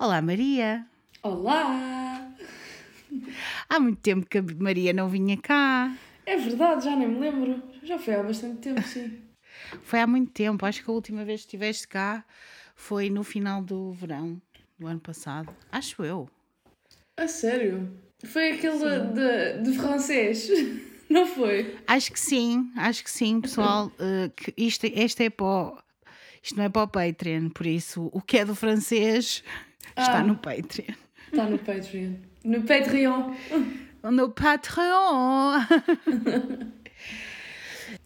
Olá, Maria. Olá! Há muito tempo que a Maria não vinha cá. É verdade, já nem me lembro. Já foi há bastante tempo, sim. Foi há muito tempo. Acho que a última vez que estiveste cá foi no final do verão do ano passado. Acho eu. A sério? Foi aquele de, de francês, não foi? Acho que sim, acho que sim, pessoal. uh, que isto, este é para o, isto não é para o Patreon, por isso o que é do francês está Ah. no Patreon. Está no Patreon. No Patreon. No Patreon!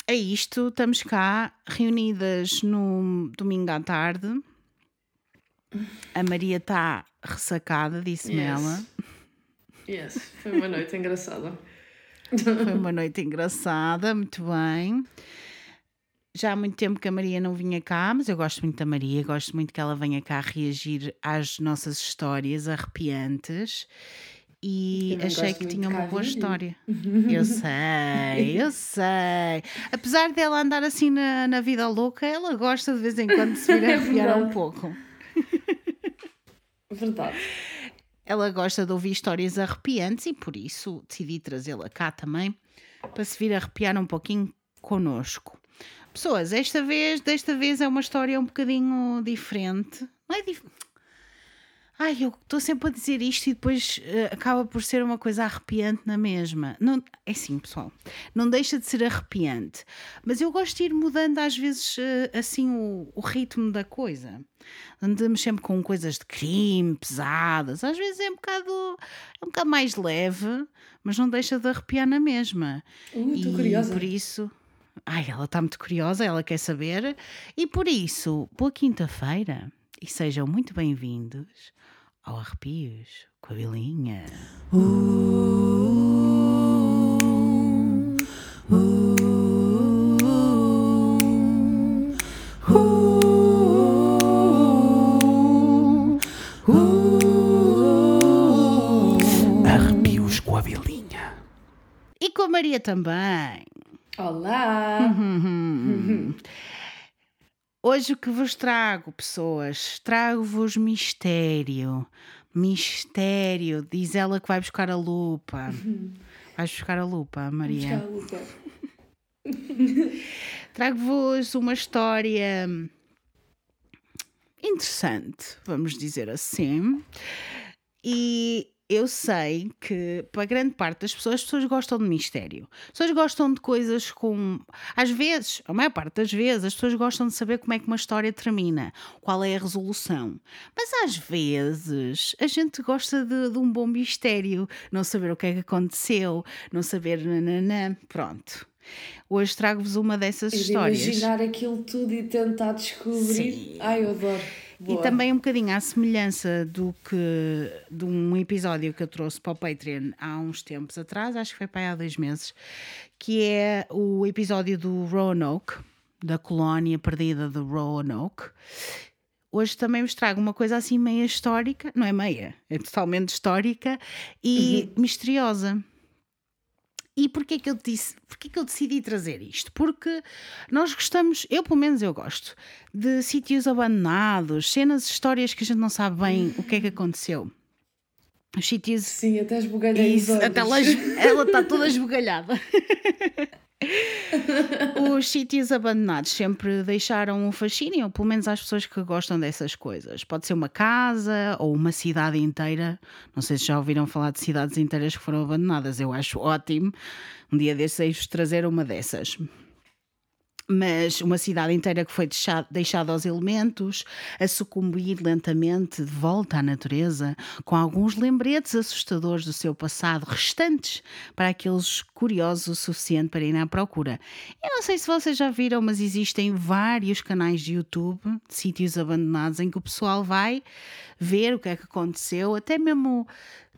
é isto, estamos cá reunidas no domingo à tarde. A Maria está ressacada, disse-me Yes. ela. Yes, foi uma noite engraçada. Foi uma noite engraçada, muito bem. Já há muito tempo que a Maria não vinha cá, mas eu gosto muito da Maria, gosto muito que ela venha cá reagir às nossas histórias arrepiantes. E achei que tinha uma boa história. Eu sei, eu sei. Apesar dela andar assim na, na vida louca, ela gosta de vez em quando de se vir É arrepiar um verdade. pouco. Verdade. Ela gosta de ouvir histórias arrepiantes e por isso decidi trazê-la cá também para se vir arrepiar um pouquinho connosco. Pessoas, esta vez, desta vez é uma história um bocadinho diferente. Não é dif... Ai, eu estou sempre a dizer isto e depois eh, acaba por ser uma coisa arrepiante na mesma. Não, é assim, pessoal, não deixa de ser arrepiante, mas eu gosto de ir mudando às vezes eh, assim o, o ritmo da coisa. Andamos sempre com coisas de crime, pesadas, às vezes é um bocado, é um bocado mais leve, mas não deixa de arrepiar na mesma. Uh, estou E curiosa. por isso. Ai, ela está muito curiosa, ela quer saber. E por isso, boa quinta-feira e sejam muito bem-vindos ao Arrepios com a Bilinha. Arrepios com a Bilinha. E com a Maria também. Olá! Uhum. Hoje o que vos trago, pessoas, trago-vos mistério. Mistério. Diz ela que vai buscar a lupa. Vais buscar a lupa, Maria? Buscar a lupa. Trago-vos uma história interessante, vamos dizer assim. E eu sei que, para grande parte das pessoas, as pessoas gostam de mistério. As pessoas gostam de coisas com. Às vezes, a maior parte das vezes, as pessoas gostam de saber como é que uma história termina, qual é a resolução. Mas às vezes, a gente gosta de, de um bom mistério, não saber o que é que aconteceu, não saber. Nananã. Pronto. Hoje trago-vos uma dessas de histórias. imaginar aquilo tudo e tentar descobrir. Sim. Ai, eu adoro. Boa. E também um bocadinho à semelhança do que de um episódio que eu trouxe para o Patreon há uns tempos atrás, acho que foi para aí há dois meses, que é o episódio do Roanoke, da colónia perdida de Roanoke. Hoje também vos trago uma coisa assim meia histórica, não é meia, é totalmente histórica e misteriosa. E porquê que eu disse, porquê que eu decidi trazer isto? Porque nós gostamos, eu pelo menos eu gosto, de sítios abandonados, cenas, histórias que a gente não sabe bem o que é que aconteceu. Os sítios. Sim, até esbugalhei os Isso, olhos. até ela, ela está toda esbugalhada. Os sítios abandonados sempre deixaram um fascínio, pelo menos às pessoas que gostam dessas coisas. Pode ser uma casa ou uma cidade inteira. Não sei se já ouviram falar de cidades inteiras que foram abandonadas. Eu acho ótimo. Um dia desses trazer uma dessas mas uma cidade inteira que foi deixado- deixada aos elementos, a sucumbir lentamente de volta à natureza, com alguns lembretes assustadores do seu passado restantes para aqueles curiosos o suficiente para ir à procura. Eu não sei se vocês já viram, mas existem vários canais de YouTube de sítios abandonados em que o pessoal vai ver o que é que aconteceu, até mesmo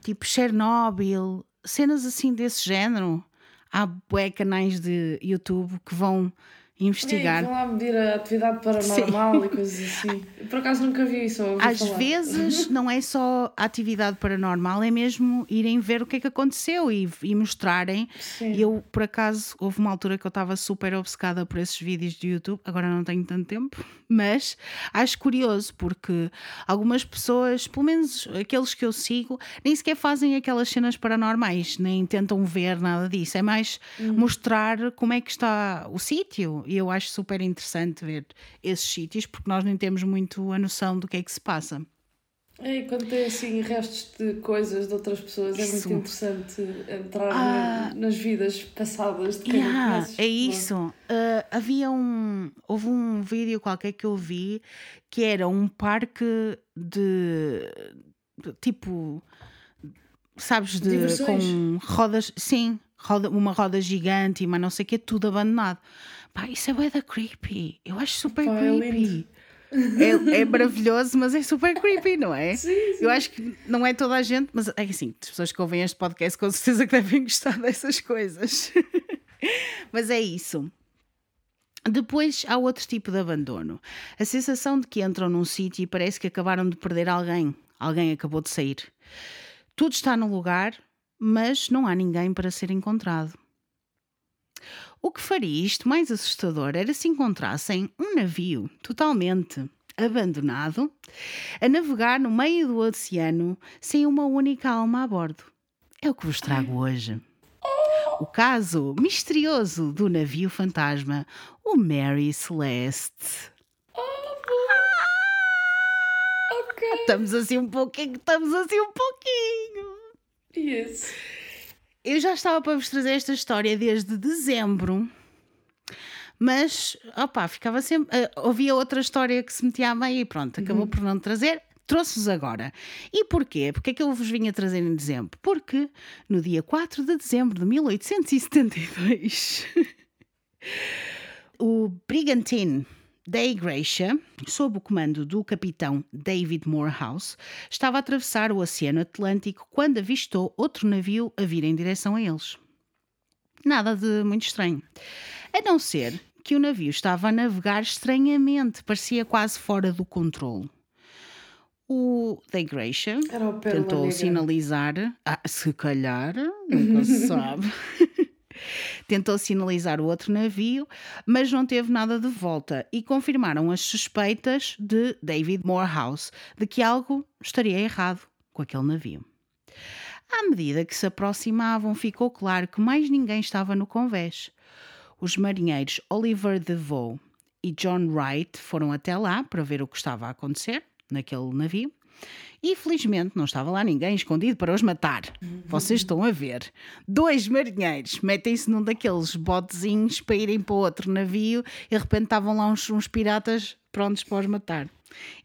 tipo Chernobyl, cenas assim desse género. Há bué canais de YouTube que vão investigar. E vão lá medir a atividade paranormal Sim. e coisas assim. Por acaso nunca vi isso. Às falar. vezes não é só a atividade paranormal, é mesmo irem ver o que é que aconteceu e, e mostrarem. Sim. Eu, por acaso, houve uma altura que eu estava super obcecada por esses vídeos de YouTube, agora não tenho tanto tempo, mas acho curioso porque algumas pessoas, pelo menos aqueles que eu sigo, nem sequer fazem aquelas cenas paranormais, nem tentam ver nada disso. É mais uhum. mostrar como é que está o sítio e eu acho super interessante ver esses sítios porque nós nem temos muito a noção do que é que se passa. É, e quando tem assim restos de coisas de outras pessoas, é muito interessante entrar ah, nas vidas passadas de quem yeah, conheces, É isso. Uh, havia um. Houve um vídeo qualquer que eu vi que era um parque de. de tipo. Sabes, de, com rodas. Sim, roda, uma roda gigante, mas não sei o que, tudo abandonado. Pá, isso é bué da creepy. Eu acho super Pá, é creepy. É, é, maravilhoso, mas é super creepy, não é? Sim, sim. Eu acho que não é toda a gente, mas é assim, as pessoas que ouvem este podcast com certeza que devem gostar dessas coisas. mas é isso. Depois há outro tipo de abandono. A sensação de que entram num sítio e parece que acabaram de perder alguém. Alguém acabou de sair. Tudo está no lugar, mas não há ninguém para ser encontrado. O que faria isto mais assustador era se encontrassem um navio totalmente abandonado a navegar no meio do oceano sem uma única alma a bordo. É o que vos trago hoje. O caso misterioso do navio fantasma, o Mary Celeste. Estamos assim um pouquinho, estamos assim um pouquinho. Yes eu já estava para vos trazer esta história desde dezembro, mas opá, ficava sempre. Uh, ouvia outra história que se metia a meio e pronto, acabou uhum. por não trazer. Trouxe-vos agora. E porquê? Porque é que eu vos vinha trazer em dezembro? Porque no dia 4 de dezembro de 1872, o Brigantine da Igreja, sob o comando do capitão David Morehouse, estava a atravessar o Oceano Atlântico quando avistou outro navio a vir em direção a eles. Nada de muito estranho. A não ser que o navio estava a navegar estranhamente, parecia quase fora do controle. O da Igreja tentou sinalizar, ah, se calhar, nunca se sabe. Tentou sinalizar o outro navio, mas não teve nada de volta e confirmaram as suspeitas de David Morehouse de que algo estaria errado com aquele navio. À medida que se aproximavam, ficou claro que mais ninguém estava no convés. Os marinheiros Oliver DeVoe e John Wright foram até lá para ver o que estava a acontecer naquele navio e felizmente não estava lá ninguém escondido para os matar. Vocês estão a ver. Dois marinheiros metem-se num daqueles botezinhos para irem para outro navio e de repente estavam lá uns, uns piratas prontos para os matar.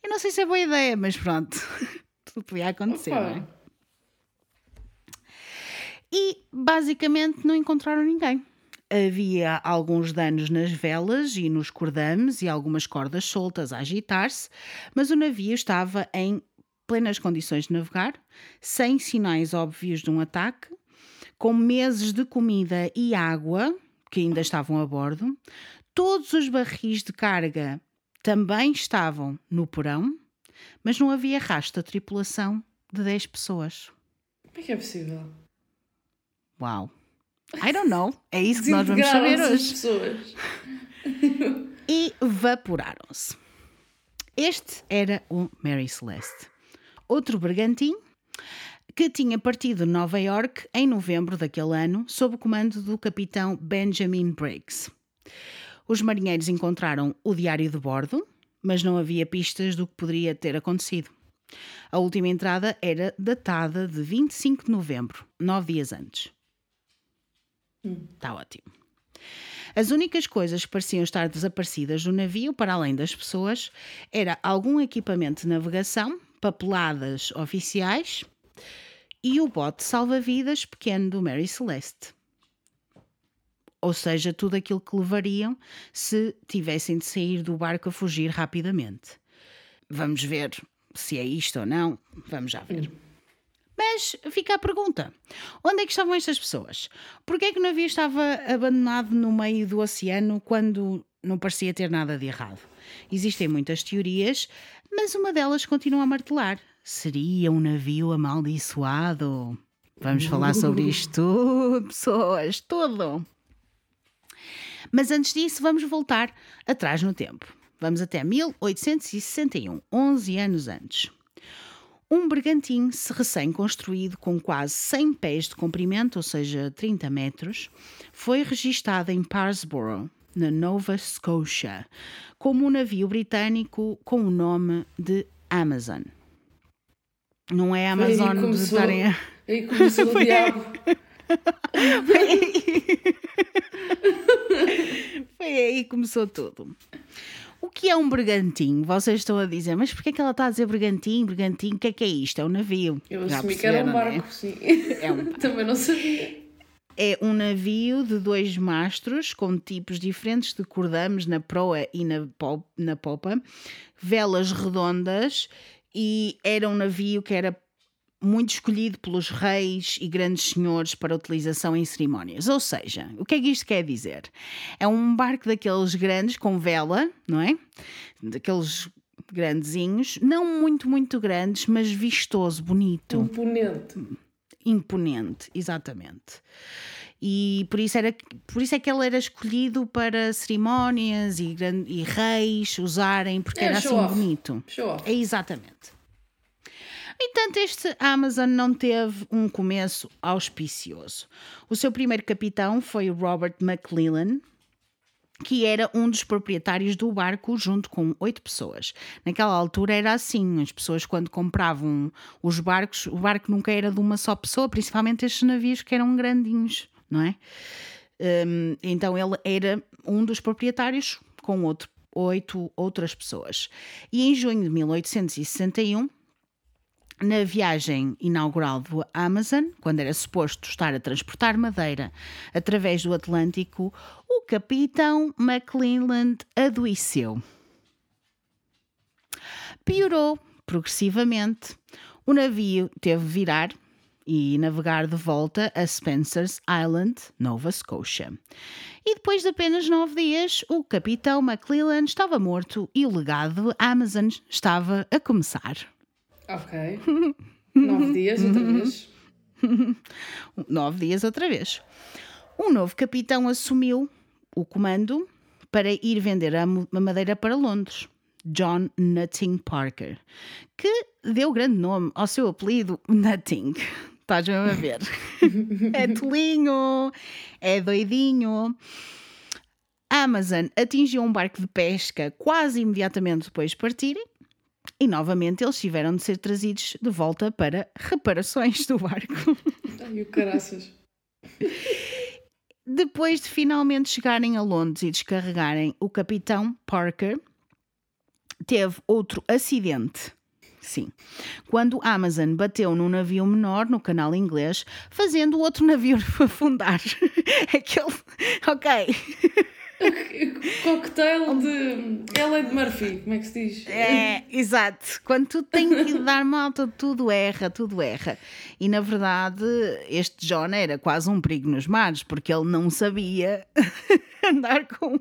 Eu não sei se é boa ideia, mas pronto. Tudo podia acontecer, Opa. não é? E basicamente não encontraram ninguém. Havia alguns danos nas velas e nos cordames e algumas cordas soltas a agitar-se, mas o navio estava em plenas condições de navegar, sem sinais óbvios de um ataque, com meses de comida e água que ainda estavam a bordo. Todos os barris de carga também estavam no porão, mas não havia rastro da tripulação de 10 pessoas. Como é que é possível? Uau! I don't know. É isso que nós vamos saber hoje. Pessoas. e evaporaram-se. Este era o Mary Celeste outro bergantim, que tinha partido de Nova York em novembro daquele ano, sob o comando do capitão Benjamin Briggs. Os marinheiros encontraram o diário de bordo, mas não havia pistas do que poderia ter acontecido. A última entrada era datada de 25 de novembro, nove dias antes. Está hum. ótimo. As únicas coisas que pareciam estar desaparecidas do navio, para além das pessoas, era algum equipamento de navegação, papeladas oficiais e o bote salva-vidas pequeno do Mary Celeste. Ou seja, tudo aquilo que levariam se tivessem de sair do barco a fugir rapidamente. Vamos ver se é isto ou não. Vamos já ver. Mas fica a pergunta: onde é que estavam estas pessoas? Porquê é que o navio estava abandonado no meio do oceano quando não parecia ter nada de errado. Existem muitas teorias, mas uma delas continua a martelar. Seria um navio amaldiçoado? Vamos falar sobre isto tudo, pessoas, tudo. Mas antes disso, vamos voltar atrás no tempo. Vamos até 1861, 11 anos antes. Um bergantim recém-construído com quase 100 pés de comprimento, ou seja, 30 metros, foi registado em Parsborough, na Nova Scotia, como um navio britânico com o nome de Amazon. Não é Amazon começou, de estarem a... Aí começou o diabo. Foi aí. Foi aí que começou tudo. O que é um bergantim? Vocês estão a dizer, mas porquê é que ela está a dizer bergantim? Bergantim, o que é que é isto? É um navio. Eu assumi que era um barco, né? sim. É um Também não sabia. É um navio de dois mastros com tipos diferentes de cordames na proa e na, po na popa, velas redondas e era um navio que era muito escolhido pelos reis e grandes senhores para utilização em cerimónias. Ou seja, o que é que isto quer dizer? É um barco daqueles grandes com vela, não é? Daqueles grandezinhos, não muito, muito grandes, mas vistoso, bonito. Imponente. Imponente, exatamente. E por isso, era, por isso é que ele era escolhido para cerimónias e, e reis usarem, porque É, era assim off. bonito. Show off. É exatamente. No entanto, este Amazon não teve um começo auspicioso. O seu primeiro capitão foi Robert McClellan, que era um dos proprietários do barco, junto com oito pessoas. Naquela altura era assim: as pessoas, quando compravam os barcos, o barco nunca era de uma só pessoa, principalmente estes navios que eram grandinhos, não é? Hum, então ele era um dos proprietários com outro, oito outras pessoas. E em junho de 1861, na viagem inaugural do Amazon, quando era suposto estar a transportar madeira através do Atlântico, o capitão McClelland adoeceu. Piorou progressivamente. O navio teve de virar e navegar de volta a Spencer's Island, Nova Scotia. E depois de apenas nove dias, o capitão McClelland estava morto e o legado Amazon estava a começar. Ok. Nove dias, outra vez. nove dias outra vez. Um novo capitão assumiu o comando para ir vender a madeira para Londres. John Nutting Parker, que deu grande nome ao seu apelido Nutting. Estás mesmo a ver? é tolinho, é doidinho. A Amazon atingiu um barco de pesca quase imediatamente depois de partirem e novamente eles tiveram de ser trazidos de volta para reparações do barco. Ai, o caraças. Depois de finalmente chegarem a Londres e descarregarem, o capitão Parker teve outro acidente. Sim. Quando o Amazon bateu num navio menor no canal inglês, fazendo o outro navio afundar. Aquele. Ok. Cocktail de Ellen de Murphy, como é que se diz? É, exato. Quando tu tens que dar malta, tudo erra, tudo erra. E na verdade, este John era quase um perigo nos mares, porque ele não sabia andar com.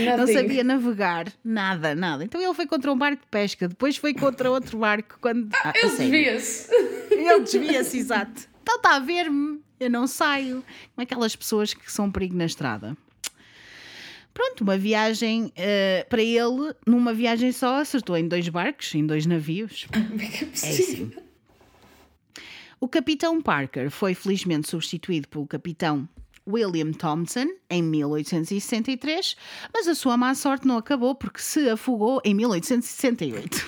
Não Nothing. sabia navegar, nada, nada. Então ele foi contra um barco de pesca, depois foi contra outro barco quando. Ah, a Ele desvia-se. Ele desvia-se, exato. Então está a ver-me, eu não saio. Como aquelas pessoas que são um perigo na estrada. Pronto, uma viagem eh, para ele, numa viagem só, acertou em dois barcos, em dois navios. Como é que é É assim. O capitão Parker foi felizmente substituído pelo capitão William Thompson em 1863, mas a sua má sorte não acabou porque se afogou em 1868.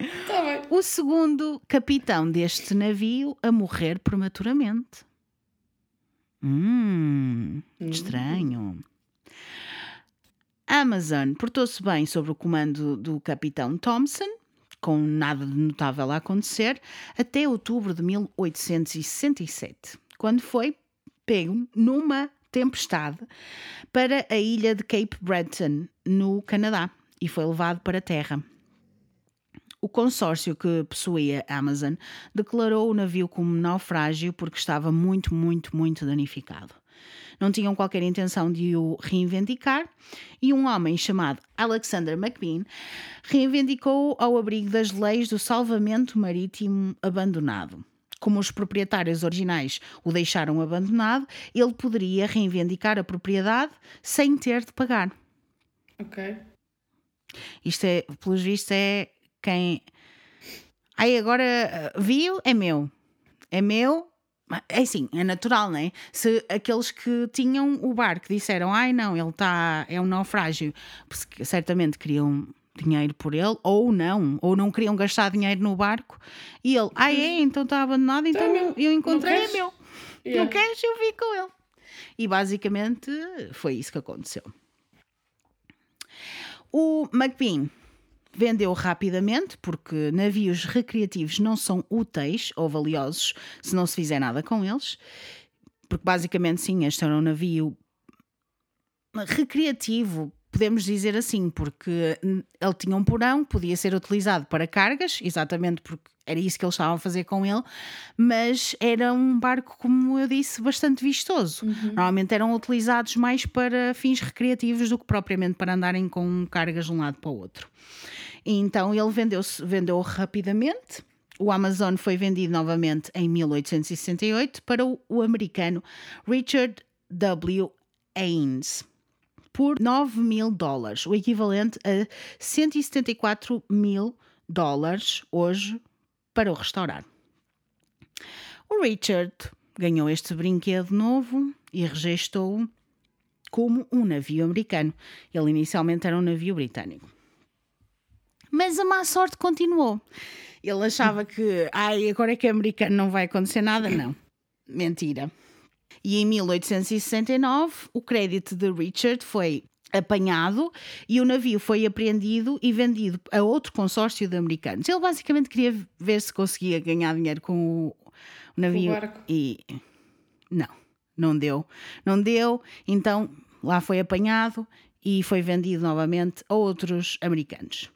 Está bem. o segundo capitão deste navio a morrer prematuramente. Hum, estranho. Amazon portou-se bem sob o comando do capitão Thompson, com nada de notável a acontecer, até outubro de 1867, quando foi pego numa tempestade para a ilha de Cape Breton, no Canadá, e foi levado para a terra. O consórcio que possuía a Amazon declarou o navio como naufrágio porque estava muito, muito, muito danificado. não tinham qualquer intenção de o reivindicar, e um homem chamado Alexander McBean reivindicou ao abrigo das leis do salvamento marítimo abandonado. Como os proprietários originais o deixaram abandonado, ele poderia reivindicar a propriedade sem ter de pagar. Ok. Isto é, pelos vistos, é quem. Aí agora viu, é meu. É meu, é assim, é natural, não é? Se aqueles que tinham o barco disseram, ai não, ele está, é um naufrágio, certamente queriam dinheiro por ele, ou não, ou não queriam gastar dinheiro no barco, e ele, ai é, então está abandonado, então é eu encontrei, é meu. Yeah. Não queres, eu vi com ele. E basicamente foi isso que aconteceu. O McBean vendeu rapidamente, porque navios recreativos não são úteis ou valiosos se não se fizer nada com eles. Porque basicamente, sim, este era um navio recreativo, podemos dizer assim, porque ele tinha um porão, podia ser utilizado para cargas, exatamente porque era isso que eles estavam a fazer com ele, mas era um barco, como eu disse, bastante vistoso. Uhum. Normalmente eram utilizados mais para fins recreativos do que propriamente para andarem com cargas de um lado para o outro. E então ele vendeu, vendeu rapidamente. O Amazon foi vendido novamente em 1868 para o, o americano Richard W. Haynes por 9 mil dólares, o equivalente a 174 mil dólares hoje para o restaurar. O Richard ganhou este brinquedo novo e registou-o como um navio americano. Ele inicialmente era um navio britânico. Mas a má sorte continuou. Ele achava que, ai, agora é que é americano não vai acontecer nada. Não. Mentira. E em 1869, o crédito de Richard foi apanhado e o navio foi apreendido e vendido a outro consórcio de americanos. Ele basicamente queria ver se conseguia ganhar dinheiro com o navio. O e não, não deu. Não deu, então lá foi apanhado e foi vendido novamente a outros americanos.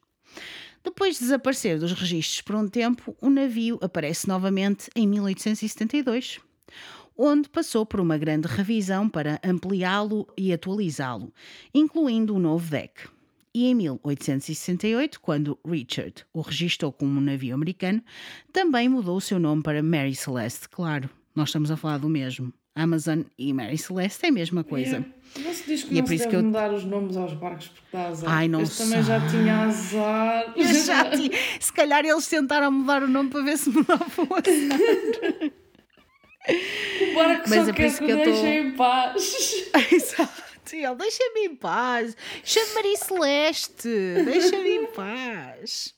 Depois de desaparecer dos registros por um tempo, o navio aparece novamente em 1872, onde passou por uma grande revisão para ampliá-lo e atualizá-lo, incluindo um novo deck. E em 1868, quando Richard o registrou como um navio americano, também mudou o seu nome para Mary Celeste. Claro, nós estamos a falar do mesmo. Amazon e Mary Celeste é a mesma coisa. Yeah. Você diz que e é não é se deve eu... mudar os nomes aos barcos porque dá azar. Ai, não Este também já tinha azar. Eu já tinha. Se calhar eles tentaram mudar o nome para ver se mudava o azar. o barco Mas só é quer que, que o deixem tô... em paz. Exato. Ele deixa-me em paz. Chama Maria Celeste. Deixa-me em paz.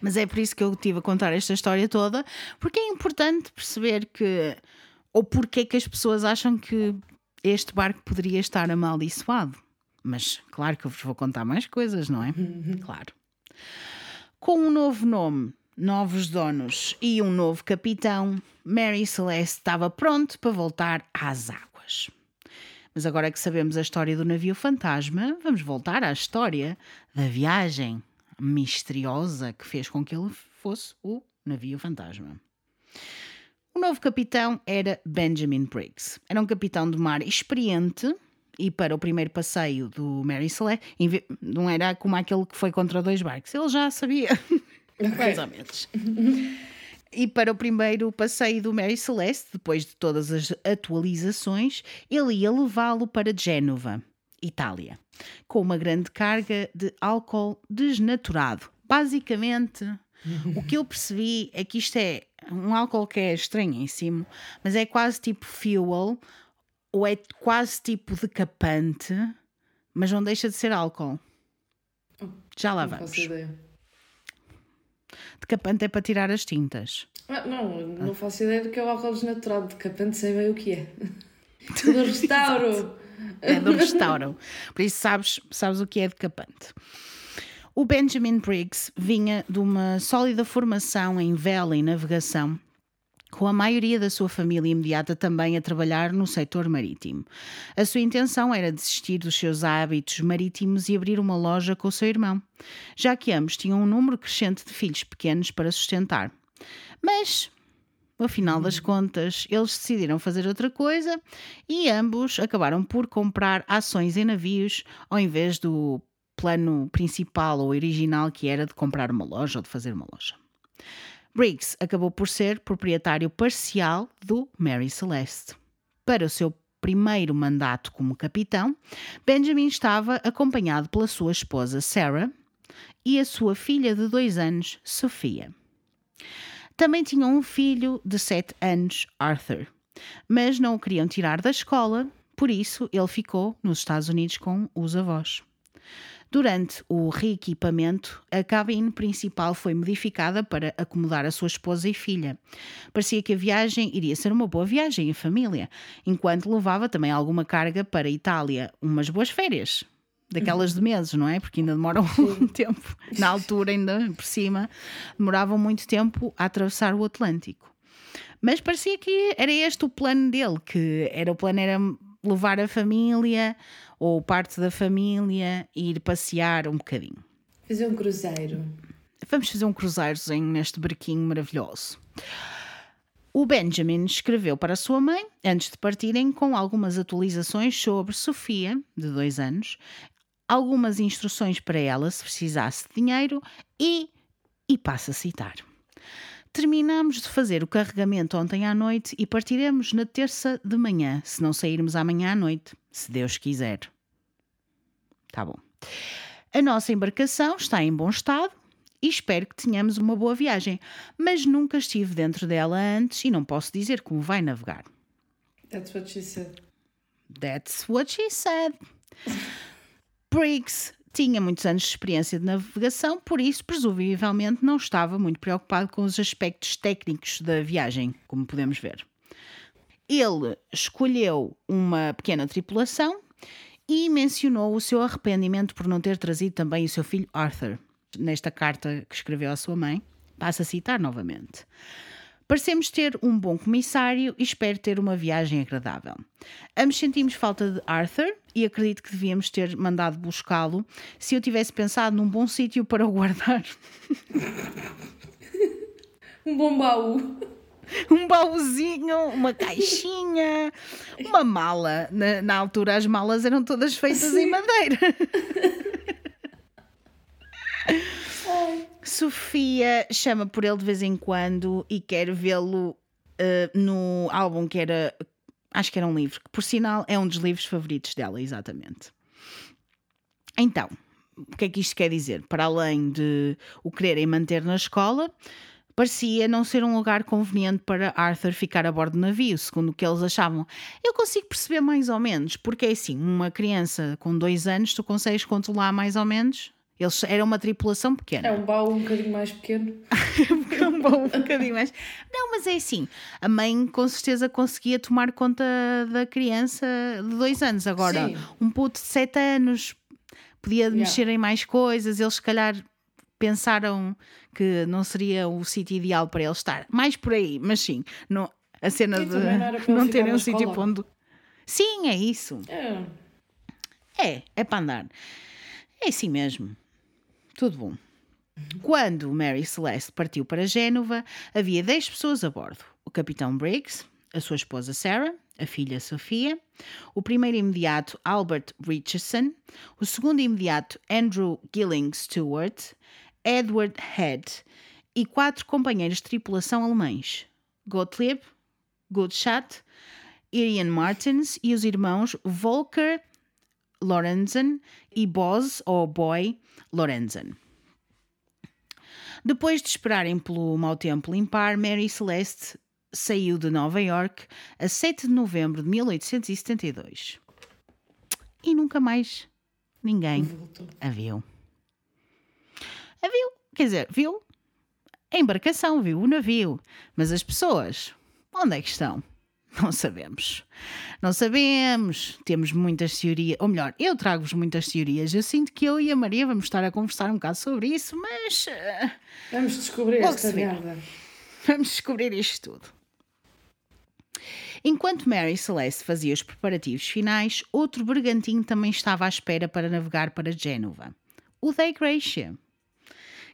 Mas é por isso que eu estive a contar esta história toda, porque é importante perceber que ou porque é que as pessoas acham que este barco poderia estar amaldiçoado. Mas claro que eu vos vou contar mais coisas, não é? Claro. Com um novo nome, novos donos e um novo capitão, Mary Celeste estava pronto para voltar às águas. Mas agora que sabemos a história do navio fantasma, vamos voltar à história da viagem misteriosa que fez com que ele fosse o navio fantasma. O novo capitão era Benjamin Briggs. Era um capitão de mar experiente e para o primeiro passeio do Mary Celeste, não era como aquele que foi contra dois barcos, ele já sabia, mais ou menos. E para o primeiro passeio do Mary Celeste, depois de todas as atualizações, ele ia levá-lo para Génova, Itália, com uma grande carga de álcool desnaturado. Basicamente, o que eu percebi é que isto é um álcool que é estranhíssimo, mas é quase tipo fuel, ou é quase tipo decapante, mas não deixa de ser álcool. Já lá não vamos. Faço ideia. Decapante é para tirar as tintas. Ah, não, não faço ideia do que é o álcool desnaturado. Decapante sei bem o que é. do restauro. é do restauro. Por isso sabes, sabes o que é decapante. O Benjamin Briggs vinha de uma sólida formação em vela e navegação, com a maioria da sua família imediata também a trabalhar no setor marítimo. A sua intenção era desistir dos seus hábitos marítimos e abrir uma loja com o seu irmão, já que ambos tinham um número crescente de filhos pequenos para sustentar. Mas Afinal das contas, eles decidiram fazer outra coisa e ambos acabaram por comprar ações em navios ao invés do plano principal ou original que era de comprar uma loja ou de fazer uma loja. Briggs acabou por ser proprietário parcial do Mary Celeste. Para o seu primeiro mandato como capitão, Benjamin estava acompanhado pela sua esposa Sarah e a sua filha de dois anos, Sofia. Também tinham um filho de sete anos, Arthur, mas não o queriam tirar da escola, por isso ele ficou nos Estados Unidos com os avós. Durante o reequipamento, a cabine principal foi modificada para acomodar a sua esposa e filha. Parecia que a viagem iria ser uma boa viagem em família, enquanto levava também alguma carga para a Itália, umas boas férias. Daquelas de meses, não é? Porque ainda demoram um tempo. Na altura, ainda por cima, demoravam muito tempo a atravessar o Atlântico. Mas parecia que era este o plano dele, que era o plano era levar a família ou parte da família e ir passear um bocadinho. Fazer um cruzeiro. Vamos fazer um cruzeirozinho neste barquinho maravilhoso. O Benjamin escreveu para a sua mãe, antes de partirem, com algumas atualizações sobre Sofia, de dois anos, algumas instruções para ela se precisasse de dinheiro e. e passa a citar. Terminamos de fazer o carregamento ontem à noite e partiremos na terça de manhã, se não sairmos amanhã à noite, se Deus quiser. Tá bom. A nossa embarcação está em bom estado e espero que tenhamos uma boa viagem, mas nunca estive dentro dela antes e não posso dizer como vai navegar. That's what she said. That's what she said. Briggs tinha muitos anos de experiência de navegação, por isso, presumivelmente, não estava muito preocupado com os aspectos técnicos da viagem, como podemos ver. Ele escolheu uma pequena tripulação e mencionou o seu arrependimento por não ter trazido também o seu filho Arthur, nesta carta que escreveu à sua mãe. Passo a citar novamente. Parecemos ter um bom comissário e espero ter uma viagem agradável. Ambos sentimos falta de Arthur e acredito que devíamos ter mandado buscá-lo se eu tivesse pensado num bom sítio para o guardar. um bom baú. Um baúzinho, uma caixinha, uma mala. Na, na altura, as malas eram todas feitas Sim. em madeira. Sofia chama por ele de vez em quando e quer vê-lo uh, no álbum que era. Acho que era um livro, que por sinal é um dos livros favoritos dela, exatamente. Então, o que é que isto quer dizer? Para além de o quererem manter na escola, parecia não ser um lugar conveniente para Arthur ficar a bordo do navio, segundo o que eles achavam. Eu consigo perceber mais ou menos, porque é assim, uma criança com dois anos, tu consegues controlar mais ou menos eles eram uma tripulação pequena. É um baú um bocadinho mais pequeno. é um baú um bocadinho mais. Não, mas é assim. A mãe com certeza conseguia tomar conta da criança de dois anos. Agora, Sim. um puto de sete anos podia yeah. mexer em mais coisas. Eles, se calhar, pensaram que não seria o sítio ideal para ele estar. Mais por aí, mas sim. Não, a cena e de não, terem um sítio onde. Sim, é isso. É. É, é para andar. É assim mesmo. Tudo bom. Quando Mary Celeste partiu para Génova, havia 10 pessoas a bordo: o capitão Briggs, a sua esposa Sarah, a filha Sofia, o primeiro imediato Albert Richardson, o segundo imediato Andrew Gilling Stewart, Edward Head e quatro companheiros de tripulação alemães: Gottlieb, Goodschat, Irian Martins e os irmãos Volker Lorenzen e Boz, ou Boy, Lorenzen. Depois de esperarem pelo mau tempo limpar, Mary Celeste saiu de Nova York a 7 de novembro de 1872. E nunca mais ninguém a viu. A viu, quer dizer, viu a embarcação, viu o navio, mas as pessoas, onde é que estão? Não sabemos. Não sabemos. Temos muitas teorias. Ou melhor, eu trago-vos muitas teorias. Eu sinto que eu e a Maria vamos estar a conversar um bocado sobre isso, mas. Uh, vamos descobrir esta merda. Vamos descobrir isto tudo. Enquanto Mary Celeste fazia os preparativos finais, outro bergantinho também estava à espera para navegar para Génova. O Dei Gracia.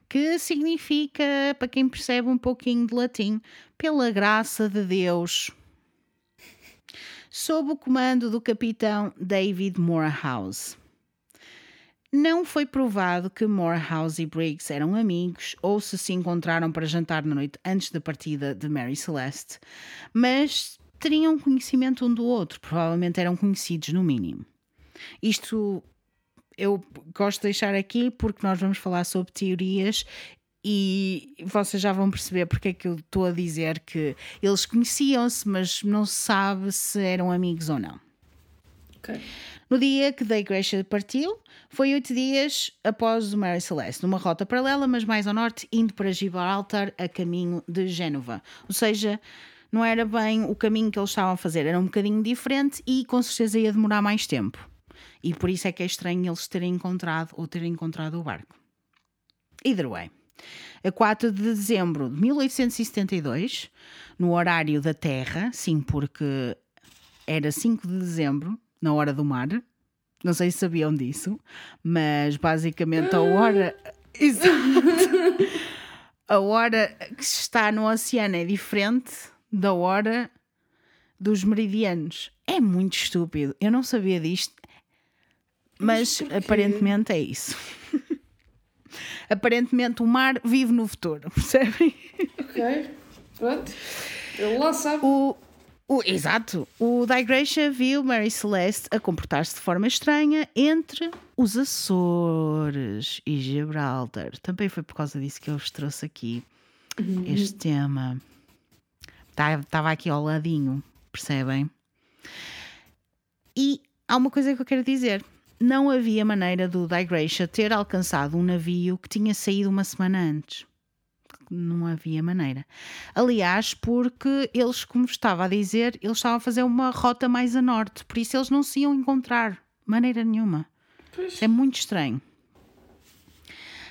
que significa, para quem percebe um pouquinho de latim, pela graça de Deus. Sob o comando do capitão David Morehouse. Não foi provado que Morehouse e Briggs eram amigos ou se se encontraram para jantar na noite antes da partida de Mary Celeste, mas teriam conhecimento um do outro, provavelmente eram conhecidos no mínimo. Isto eu gosto de deixar aqui porque nós vamos falar sobre teorias e vocês já vão perceber porque é que eu estou a dizer que eles conheciam-se, mas não se sabe se eram amigos ou não. Okay. No dia que da igreja partiu, foi oito dias após o Mary Celeste, numa rota paralela, mas mais ao norte, indo para Gibraltar, a caminho de Génova. Ou seja, não era bem o caminho que eles estavam a fazer, era um bocadinho diferente e com certeza ia demorar mais tempo. E por isso é que é estranho eles terem encontrado ou terem encontrado o barco. Either way. A 4 de dezembro de 1872, no horário da Terra, sim, porque era 5 de dezembro, na hora do mar. Não sei se sabiam disso, mas basicamente a hora. Exato. a hora que está no oceano é diferente da hora dos meridianos. É muito estúpido. Eu não sabia disto, mas, mas aparentemente é isso. Aparentemente o mar vive no futuro, percebem? Ok, pronto. Ele lá sabe. O, o, exato. O Digresha viu Mary Celeste a comportar-se de forma estranha entre os Açores e Gibraltar. Também foi por causa disso que eu vos trouxe aqui uhum. este tema. Estava tá, aqui ao ladinho, percebem? E há uma coisa que eu quero dizer. Não havia maneira do Digresha ter alcançado um navio que tinha saído uma semana antes não havia maneira. Aliás, porque eles, como estava a dizer, eles estavam a fazer uma rota mais a norte, por isso eles não se iam encontrar, maneira nenhuma. Pois. É muito estranho.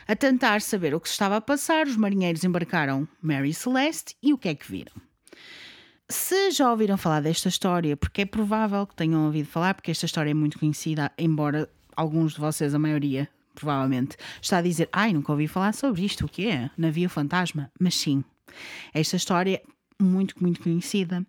A tentar saber o que se estava a passar, os marinheiros embarcaram Mary Celeste e o que é que viram? Se já ouviram falar desta história, porque é provável que tenham ouvido falar, porque esta história é muito conhecida, embora alguns de vocês, a maioria, provavelmente, está a dizer: Ai, nunca ouvi falar sobre isto, o que é? Navio fantasma? Mas sim, esta história muito, muito conhecida.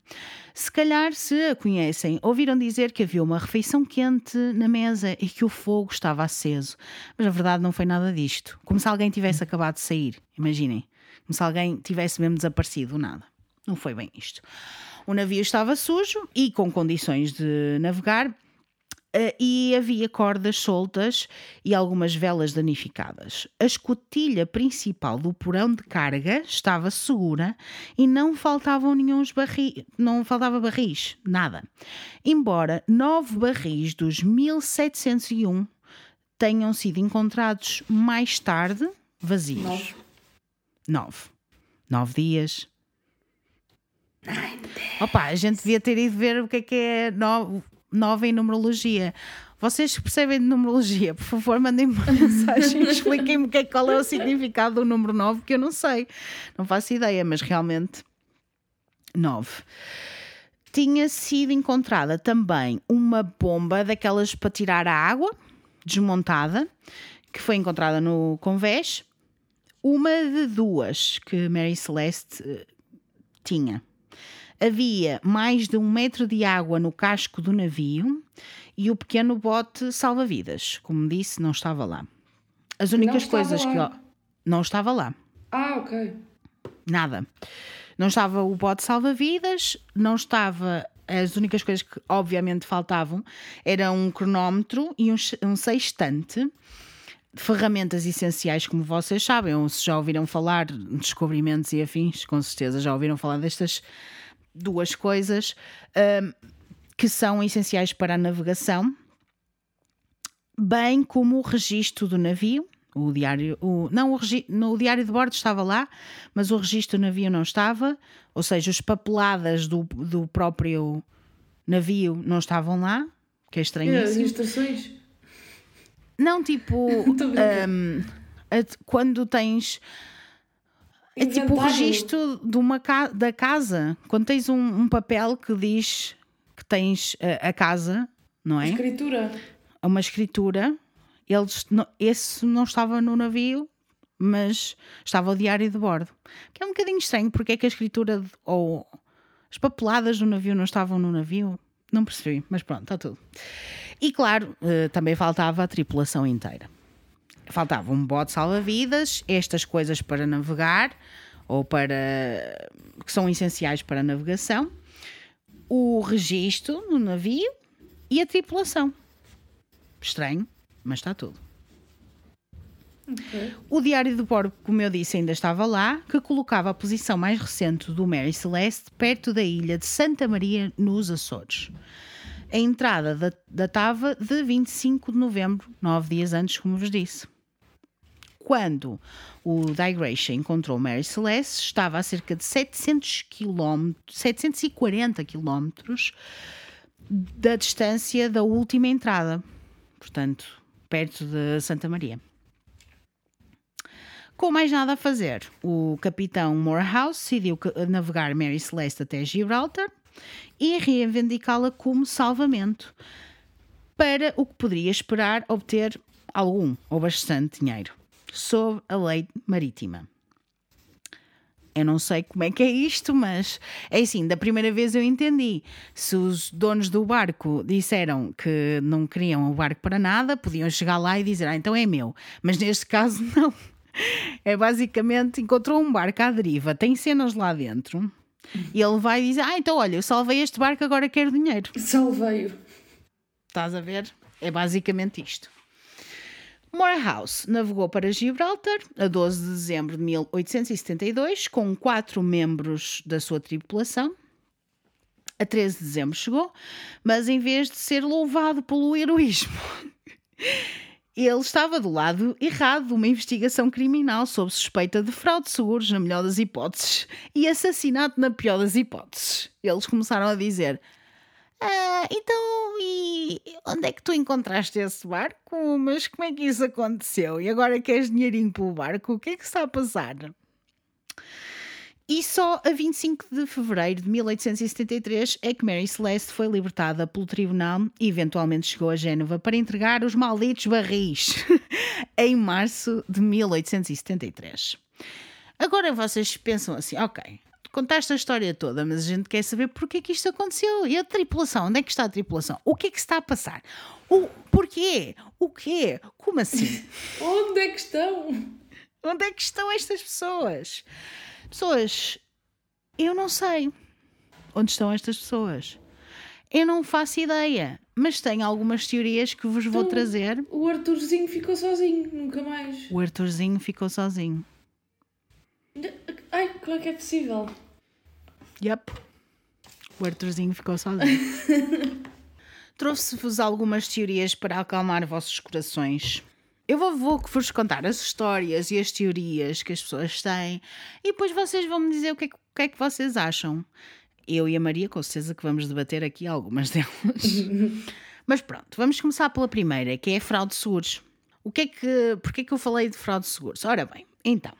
Se calhar, se a conhecem, ouviram dizer que havia uma refeição quente na mesa e que o fogo estava aceso. Mas na verdade não foi nada disto. Como se alguém tivesse acabado de sair. Imaginem. Como se alguém tivesse mesmo desaparecido, nada. Não foi bem isto. O navio estava sujo e com condições de navegar Uh, e havia cordas soltas e algumas velas danificadas. A escotilha principal do porão de carga estava segura e não faltavam nenhum barris, não faltava barris, nada. Embora nove barris dos 1701 tenham sido encontrados mais tarde vazios. Nove. Nove, nove dias. Opa, a gente devia ter ido ver o que é que é nova em numerologia. Vocês que percebem de numerologia, por favor, mandem-me uma mensagem e expliquem-me que é, qual é o significado do número 9, que eu não sei. Não faço ideia, mas realmente 9. Tinha sido encontrada também uma bomba daquelas para tirar a água, desmontada, que foi encontrada no convés. Uma de duas que Mary Celeste uh, tinha havia mais de um metro de água no casco do navio e o pequeno bote salva-vidas. Como disse, não estava lá. As únicas coisas lá. que. Não estava lá. Ah, ok. Nada. Não estava o bote salva-vidas, não estava. As únicas coisas que obviamente faltavam eram um cronómetro e um, um sextante ferramentas essenciais, como vocês sabem, ou se já ouviram falar, descobrimentos e afins, com certeza já ouviram falar destas duas coisas um, que são essenciais para a navegação, bem como o registro do navio. O diário, o, não, o, no, o diário de bordo estava lá, mas o registro do navio não estava, ou seja, as papeladas do, do próprio navio não estavam lá, que é estranho. As instruções? Não, tipo, um, quando tens é tipo o registro de uma ca da casa. Quando tens um, um, papel que diz que tens a, a casa, não é? Escritura. Uma escritura. Eles, esse não estava no navio, mas estava o diário de bordo. Que é um bocadinho estranho, porque é que a escritura ou as papeladas do navio não estavam no navio? Não percebi, mas pronto, está tudo. E claro, eh, também faltava a tripulação inteira. Faltava um bote salva-vidas, estas coisas para navegar ou para que são essenciais para a navegação, o registro no navio e a tripulação. Estranho, mas está tudo. Okay. O diário de bordo, como eu disse, ainda estava lá, que colocava a posição mais recente do Mary Celeste perto da ilha de Santa Maria, nos Açores. A entrada datava de 25 de novembro, nove dias antes, como vos disse. Quando o Digration encontrou Mary Celeste, estava a cerca de 700 km, 740 km da distância da última entrada, portanto, perto de Santa Maria. Com mais nada a fazer, o capitão Morehouse decidiu navegar Mary Celeste até Gibraltar e reivindicá-la como salvamento para o que poderia esperar obter algum ou bastante dinheiro sob a lei marítima. Eu não sei como é que é isto, mas é assim, da primeira vez eu entendi. Se os donos do barco disseram que não queriam o barco para nada, podiam chegar lá e dizer, ah, então é meu. Mas neste caso, não. É basicamente, encontrou um barco à deriva, tem cenas lá dentro, e ele vai dizer, ah, então olha, eu salvei este barco, agora quero dinheiro. Salvei-o. Estás a ver? É basicamente isto. Morehouse navegou para Gibraltar a 12 de dezembro de 1872 com quatro membros da sua tripulação. A 13 de dezembro chegou, mas em vez de ser louvado pelo heroísmo, ele estava do lado errado de uma investigação criminal sob suspeita de fraude de seguros, na melhor das hipóteses, e assassinato na pior das hipóteses. Eles começaram a dizer: ah, então, e onde é que tu encontraste esse barco? Mas como é que isso aconteceu? E agora queres dinheirinho pelo barco? O que é que está a passar? E só a 25 de fevereiro de 1873 é que Mary Celeste foi libertada pelo tribunal e eventualmente chegou a Génova para entregar os malditos barris em março de 1873. Agora vocês pensam assim, ok, contaste a história toda, mas a gente quer saber porque é que isto aconteceu. E a tripulação? Onde é que está a tripulação? O que é que está a passar? O porquê? O quê? Como assim? Onde é que estão? Onde é que estão estas pessoas? Pessoas, eu não sei onde estão estas pessoas. Eu não faço ideia, mas tenho algumas teorias que vos então, vou trazer. O Arthurzinho ficou sozinho, nunca mais. O Arthurzinho ficou sozinho. Ai, como é que é possível? Yep. O Arthurzinho ficou sozinho. Trouxe-vos algumas teorias para acalmar vossos corações. Eu vou, vou vos contar as histórias e as teorias que as pessoas têm e depois vocês vão me dizer o que é, o que, é que vocês acham. Eu e a Maria, com certeza que vamos debater aqui algumas delas. Mas pronto, vamos começar pela primeira, que é a fraude de seguros. O que é que, porquê é que eu falei de fraude de seguros? Ora bem, então,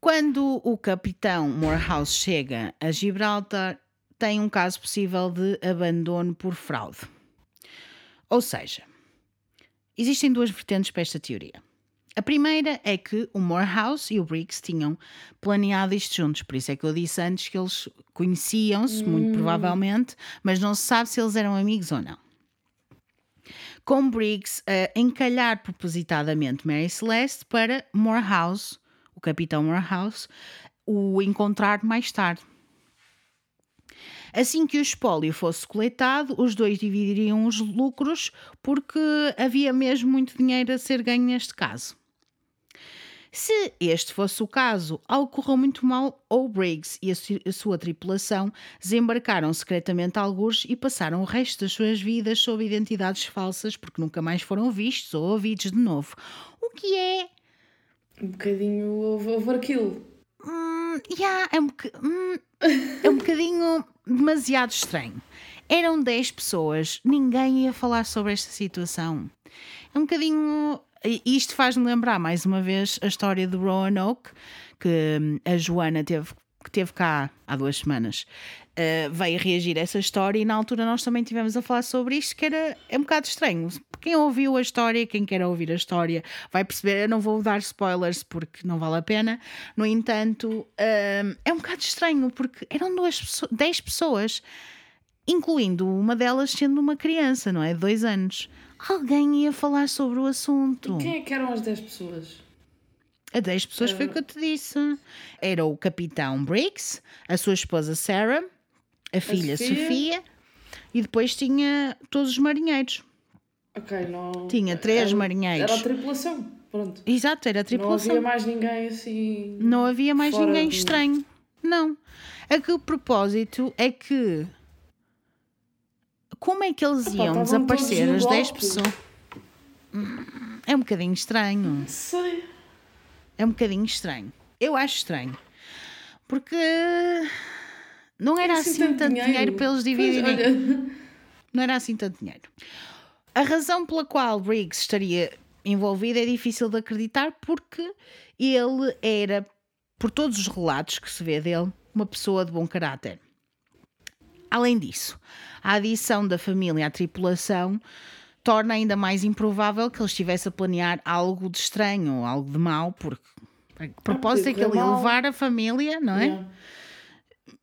quando o capitão Morehouse chega a Gibraltar, tem um caso possível de abandono por fraude. Ou seja, existem duas vertentes para esta teoria. A primeira é que o Morehouse e o Briggs tinham planeado isto juntos, por isso é que eu disse antes que eles conheciam-se, hum. muito provavelmente, mas não se sabe se eles eram amigos ou não. Com Briggs a encalhar propositadamente Mary Celeste para Morehouse o capitão Morehouse, o encontrar mais tarde. Assim que o espólio fosse coletado, os dois dividiriam os lucros, porque havia mesmo muito dinheiro a ser ganho neste caso. Se este fosse o caso, algo correu muito mal, ou Briggs e a sua tripulação desembarcaram secretamente a algures e passaram o resto das suas vidas sob identidades falsas, porque nunca mais foram vistos ou ouvidos de novo. O que é um bocadinho overkill. Hum, yeah, é, um hum, é um bocadinho demasiado estranho. Eram 10 pessoas, ninguém ia falar sobre esta situação. É um bocadinho. Isto faz-me lembrar mais uma vez a história do Roanoke, que hum, a Joana teve que teve cá há duas semanas, uh, veio reagir a essa história e na altura nós também tivemos a falar sobre isto, que era é um bocado estranho. Quem ouviu a história, quem quer ouvir a história, vai perceber. Eu não vou dar spoilers porque não vale a pena. No entanto, uh, é um bocado estranho porque eram duas, dez pessoas, incluindo uma delas sendo uma criança, não é? Dois anos. Alguém ia falar sobre o assunto. E quem é que eram as dez pessoas? A 10 pessoas foi o que eu te disse. Era o capitão Briggs, a sua esposa Sarah, a filha a Sofia. Sofia e depois tinha todos os marinheiros. Ok, não. Tinha três era, marinheiros. Era a tripulação, pronto. Exato, era a tripulação. Não havia mais ninguém assim. Não havia mais ninguém estranho. Não. A que o propósito é que. Como é que eles iam desaparecer as 10 pessoas? É um bocadinho estranho. Não sei. É um bocadinho estranho. Eu acho estranho. Porque não era assim, assim tanto, dinheiro. dinheiro para eles dividirem. Não era assim tanto dinheiro. A razão pela qual Briggs estaria envolvido é difícil de acreditar porque ele era, por todos os relatos que se vê dele, uma pessoa de bom caráter. Além disso, a adição da família à tripulação torna ainda mais improvável que ele estivesse a planear algo de estranho, algo de mau, porque o propósito é que ele ia levar a família, não é? Yeah.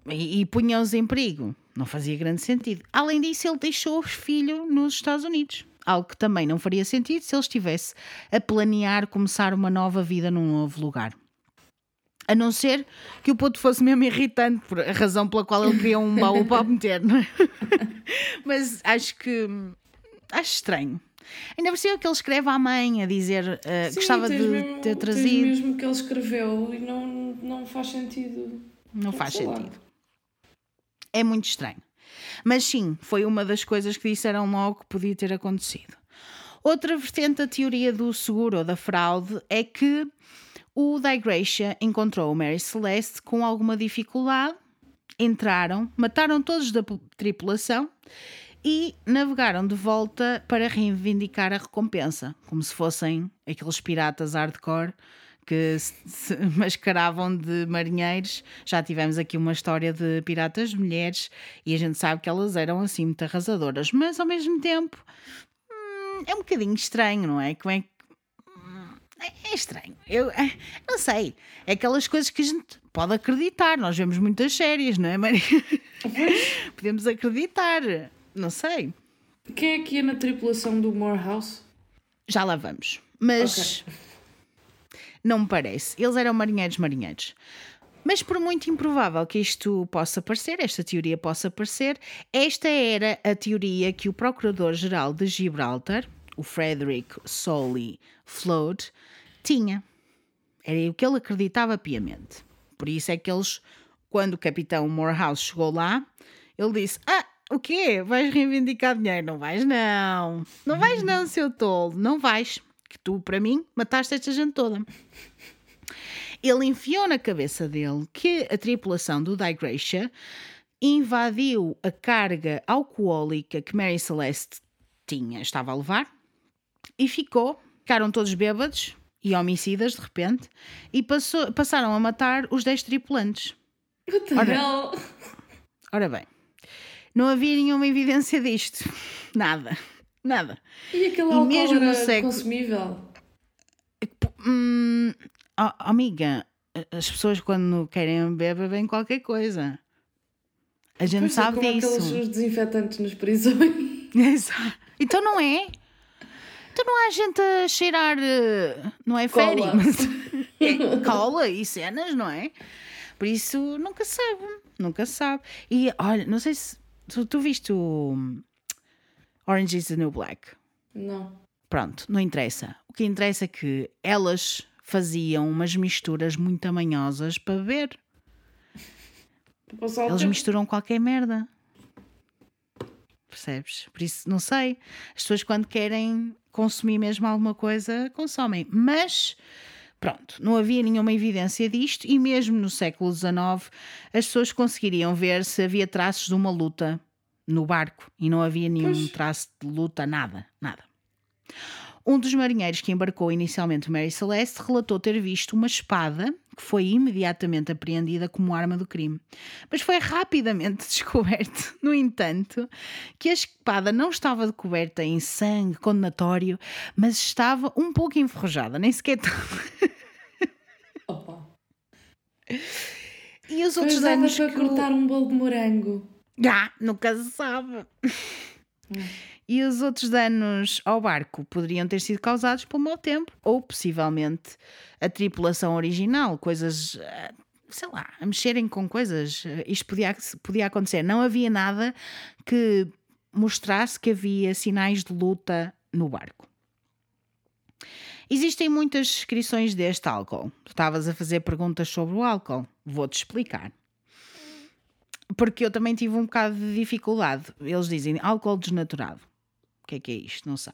E, e punha-os em perigo. Não fazia grande sentido. Além disso, ele deixou o filho nos Estados Unidos. Algo que também não faria sentido se ele estivesse a planear começar uma nova vida num novo lugar. A não ser que o puto fosse mesmo irritante, por a razão pela qual ele queria um baú para meter, não é? Mas acho que acho estranho. Ainda por cima que ele escreve à mãe a dizer uh, Sim, gostava de mesmo, ter trazido. mesmo que ele escreveu e não, não faz sentido. Não faz sentido. É muito estranho. Mas sim, foi uma das coisas que disseram logo que podia ter acontecido. Outra vertente da teoria do seguro ou da fraude é que o Digresha encontrou o Mary Celeste com alguma dificuldade, entraram, mataram todos da tripulação e navegaram de volta para reivindicar a recompensa, como se fossem aqueles piratas hardcore que se mascaravam de marinheiros. Já tivemos aqui uma história de piratas mulheres e a gente sabe que elas eram assim muito arrasadoras, mas ao mesmo tempo hum, é um bocadinho estranho, não é? Como é que. Hum, é, é estranho. Eu é, não sei. É aquelas coisas que a gente pode acreditar. Nós vemos muitas séries, não é, Maria? Podemos acreditar. Não sei. Quem é que ia na tripulação do Morehouse? Já lá vamos. Mas okay. Não me parece. Eles eram marinheiros marinheiros. Mas por muito improvável que isto possa parecer, esta teoria possa parecer, esta era a teoria que o Procurador-Geral de Gibraltar, o Frederick Solly Flood, tinha. Era o que ele acreditava piamente. Por isso é que eles, quando o capitão Morehouse chegou lá, ele disse: Ah, o quê? Vais reivindicar dinheiro? Não vais, não. Não vais, não, seu tolo. Não vais. Que tu, para mim, mataste esta gente toda. Ele enfiou na cabeça dele que a tripulação do Digresha invadiu a carga alcoólica que Mary Celeste tinha, estava a levar, e ficou. Ficaram todos bêbados e homicidas de repente e passou, passaram a matar os 10 tripulantes. Ora, ora bem, não havia nenhuma evidência disto. Nada. Nada. E aquele álcool mesmo era século... consumível? Hum, oh, amiga, as pessoas quando querem beber, bebem qualquer coisa. A gente pois é, sabe é, disso. aqueles desinfetantes nas prisões. Exato. Então não é? Então não há gente a cheirar, eh, não é férias, é cola e cenas, não é? Por isso nunca sabe, nunca sabe. E olha, não sei se Tu, tu viste o Orange is the New Black? Não. Pronto, não interessa. O que interessa é que elas faziam umas misturas muito amanhosas para beber. Eles misturam qualquer merda. Percebes? Por isso, não sei. As pessoas, quando querem consumir mesmo alguma coisa, consomem. Mas Pronto, não havia nenhuma evidência disto e mesmo no século XIX as pessoas conseguiriam ver se havia traços de uma luta no barco e não havia nenhum pois. traço de luta, nada, nada. Um dos marinheiros que embarcou inicialmente o Mary Celeste relatou ter visto uma espada que foi imediatamente apreendida como arma do crime. Mas foi rapidamente descoberto, no entanto, que a espada não estava coberta em sangue condenatório, mas estava um pouco enferrujada, nem sequer. Opa. E os outros Pois danos. para que cortar um bolo de morango. Ah, nunca se sabe. E os outros danos ao barco poderiam ter sido causados pelo mau tempo ou possivelmente a tripulação original, coisas, ah, sei lá, a mexerem com coisas. Ah, Isto podia, podia acontecer. Não havia nada que mostrasse que havia sinais de luta no barco. Existem muitas descrições deste álcool. Estavas a fazer perguntas sobre o álcool. Vou-te explicar porque eu também tive um bocado de dificuldade. Eles dizem álcool desnaturado. O que é que é isto? Não sei.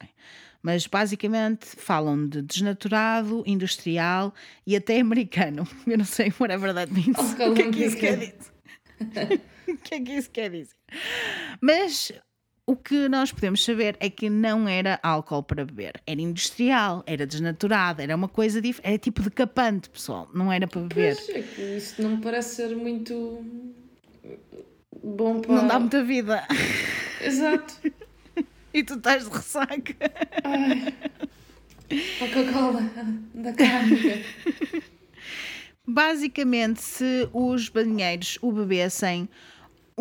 Mas basicamente falam de desnaturado, industrial e até americano. Eu não sei whatever that means. Álcool o que é que isso quer dizer? o que é que isso quer dizer? Mas o que nós podemos saber é que não era álcool para beber. Era industrial, era desnaturado, era uma coisa diferente. Era tipo decapante, pessoal. Não era para beber. Pois é que isso não me parece ser muito bom. Não dá muita vida. Exato. E tu estás de ressaca. Ai. Coca-Cola da cárnica. Basicamente, se os banheiros o bebessem,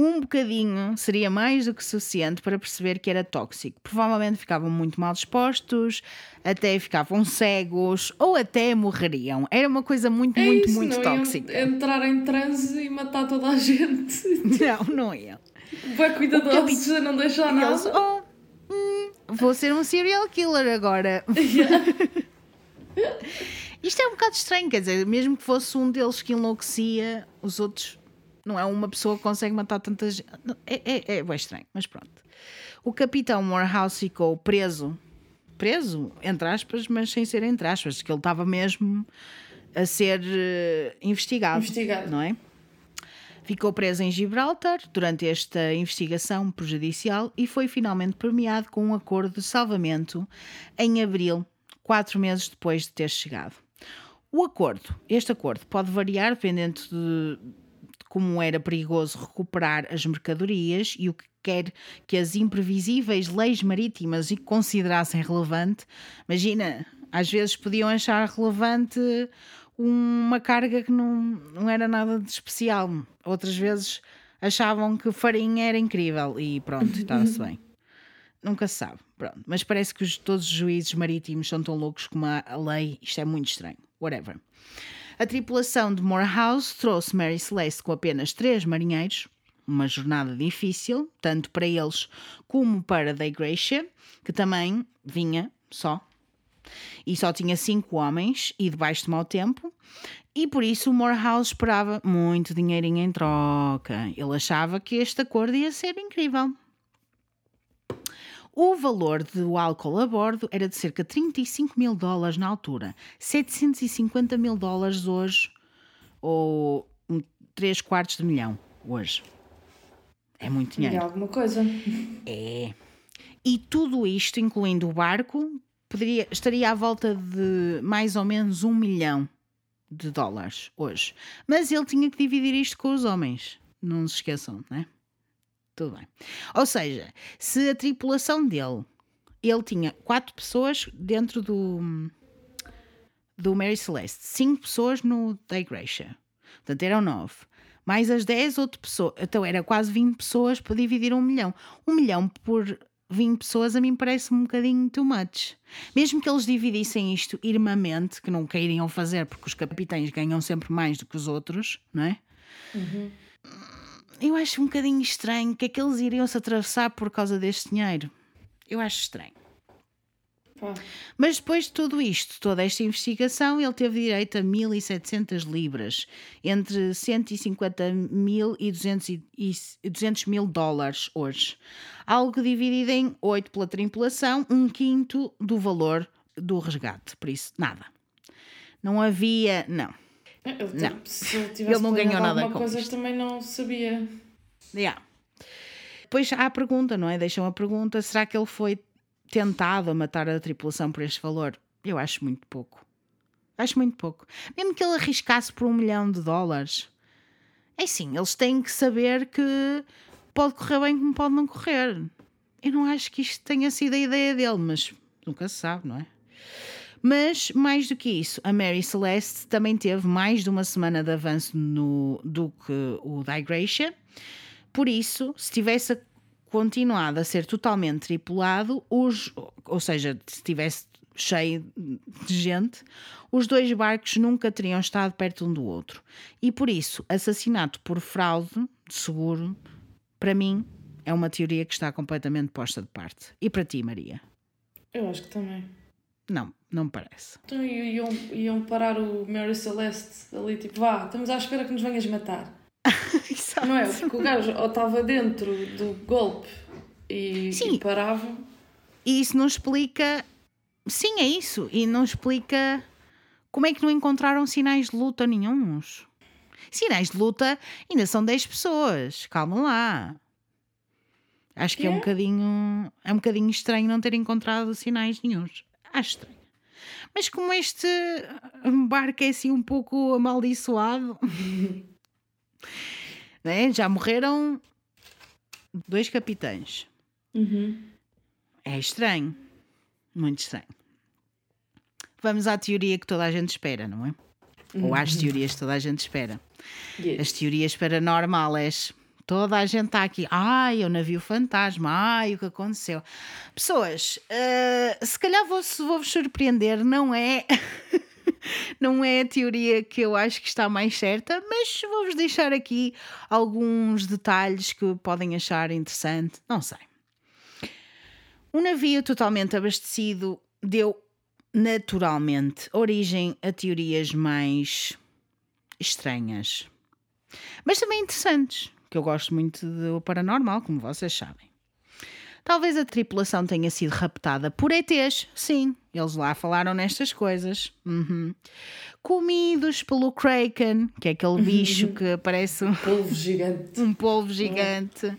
um bocadinho seria mais do que suficiente para perceber que era tóxico. Provavelmente ficavam muito mal dispostos, até ficavam cegos ou até morreriam. Era uma coisa muito, É muito, isso, muito não iam tóxica. entrar em transe e matar toda a gente. Não, não iam. Vai cuidadosos a não deixar E eles, nada. oh, hum, vou ser um serial killer agora. Isto é um bocado estranho, quer dizer, mesmo que fosse um deles que enlouquecia, os outros não é uma pessoa que consegue matar tanta gente. É, é, é bem estranho, mas pronto. O capitão Morehouse ficou preso, preso, entre aspas, mas sem ser entre aspas, que ele estava mesmo a ser eh, investigado, Investigado. não é? Ficou preso em Gibraltar durante esta investigação prejudicial e foi finalmente premiado com um acordo de salvamento em abril, quatro meses depois de ter chegado. O acordo, este acordo, pode variar dependendo de, de como era perigoso recuperar as mercadorias e o que quer que as imprevisíveis leis marítimas considerassem relevante. Imagina, às vezes podiam achar relevante uma carga que não, não era nada de especial. Outras vezes achavam que farinha era incrível e pronto, estava-se bem. Nunca se sabe, pronto. Mas parece que os- todos os juízes marítimos são tão loucos como a lei. Isto é muito estranho. Whatever. A tripulação de Morehouse trouxe Mary Celeste com apenas três marinheiros. Uma jornada difícil, tanto para eles como para Day Gracia, que também vinha só e só tinha cinco homens e debaixo de mau tempo, e por isso o Morehouse esperava muito dinheirinho em troca. Ele achava que este acordo ia ser incrível. O valor do álcool a bordo era de cerca de 35 mil dólares na altura, 750 mil dólares hoje, ou 3 quartos de milhão hoje. É muito dinheiro. E alguma coisa. É. E tudo isto, incluindo o barco, poderia, estaria à volta de mais ou menos um milhão de dólares hoje. Mas ele tinha que dividir isto com os homens. Não se esqueçam, né? Tudo bem. Ou seja, se a tripulação dele, ele tinha quatro pessoas dentro do do Mary Celeste, cinco pessoas no Gracia. Portanto, eram nove. Mais as 10 outras pessoas. Então, era quase 20 pessoas para dividir um milhão. Um milhão por 20 pessoas a mim parece um bocadinho too much. Mesmo que eles dividissem isto irmamente, que não queiriam fazer, porque os capitães ganham sempre mais do que os outros, não é? Eu acho um bocadinho estranho que é que eles iriam se atravessar por causa deste dinheiro. Eu acho estranho. Mas depois de tudo isto, toda esta investigação, ele teve direito a 1.700 libras, entre 150 mil e 200, e- e 200 mil dólares hoje. Algo dividido em 8 pela tripulação, um quinto do valor do resgate. Por isso, nada. Não havia. Não. Ele, Não. tipo, se ele tivesse Ele não ganhou nada com coisa isto. também não sabia. Yeah. Depois há a pergunta, não é? Deixam a pergunta: será que ele foi tentado a matar a tripulação por este valor? Eu acho muito pouco. Acho muito pouco. Mesmo que ele arriscasse por um milhão de dólares. É sim, eles têm que saber que pode correr bem como pode não correr. Eu não acho que isto tenha sido a ideia dele, mas nunca se sabe, não é? Mas, mais do que isso, a Mary Celeste também teve mais de uma semana de avanço no, do que o da Gracia. Por isso, se tivesse continuado a ser totalmente tripulado, os, ou seja, se tivesse cheio de gente, os dois barcos nunca teriam estado perto um do outro. E por isso, assassinato por fraude de seguro, para mim, é uma teoria que está completamente posta de parte. E para ti, Maria? Eu acho que também. Não, não me parece. Então iam, iam parar o Mary Celeste ali, tipo, vá, estamos à espera que nos venhas matar. Não é? Porque o gajo ou estava dentro do golpe e, Sim. e parava. E isso não explica. Sim, é isso. E não explica como é que não encontraram sinais de luta nenhums. Sinais de luta ainda são 10 pessoas. Calma lá. Acho que é um É? bocadinho. É um bocadinho estranho não ter encontrado sinais nenhuns. Acho estranho. Mas como este barco é assim um pouco amaldiçoado, né? já morreram dois capitães. Uhum. É estranho. Muito estranho. Vamos à teoria que toda a gente espera, não é? Ou às teorias que toda a gente espera. Yes. As teorias paranormais. Toda a gente está aqui. Ai, o navio fantasma. Ai, o que aconteceu. Pessoas, eh, se calhar vou- vou-vos surpreender, não é. Não é a teoria que eu acho que está mais certa, mas vou-vos deixar aqui alguns detalhes que podem achar interessante. Não sei. Um navio totalmente abastecido deu naturalmente origem a teorias mais estranhas, mas também interessantes, que eu gosto muito do paranormal, como vocês sabem. Talvez a tripulação tenha sido raptada por ETs, sim, eles lá falaram nestas coisas. Uhum. Comidos pelo Kraken, que é aquele bicho que parece um- Polvo gigante. um polvo gigante,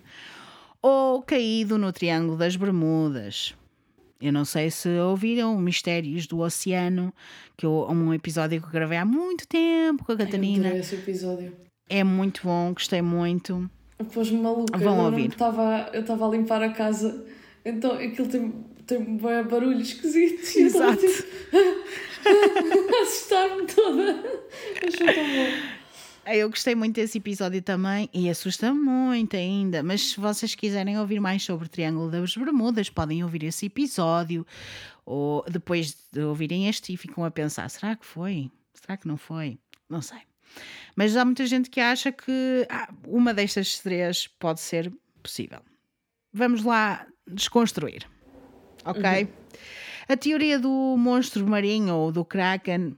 ou caído no Triângulo das Bermudas. Eu não sei se ouviram Mistérios do Oceano, que eu, um episódio que eu gravei há muito tempo com a Ai, eu Catarina. adorei esse episódio. É muito bom, gostei muito. Pôs-me maluca. Vão eu ouvir. Estava, eu estava a limpar a casa, então aquilo tem, tem barulho esquisito. Exato. tipo, assustar-me toda. Achou tão bom. Eu gostei muito desse episódio também e assusta muito ainda. Mas se vocês quiserem ouvir mais sobre o Triângulo das Bermudas, podem ouvir esse episódio ou depois de ouvirem este e ficam a pensar: será que foi? Será que não foi? Não sei. Mas há muita gente que acha que ah, uma destas três pode ser possível. Vamos lá desconstruir, ok? A teoria do monstro marinho ou do Kraken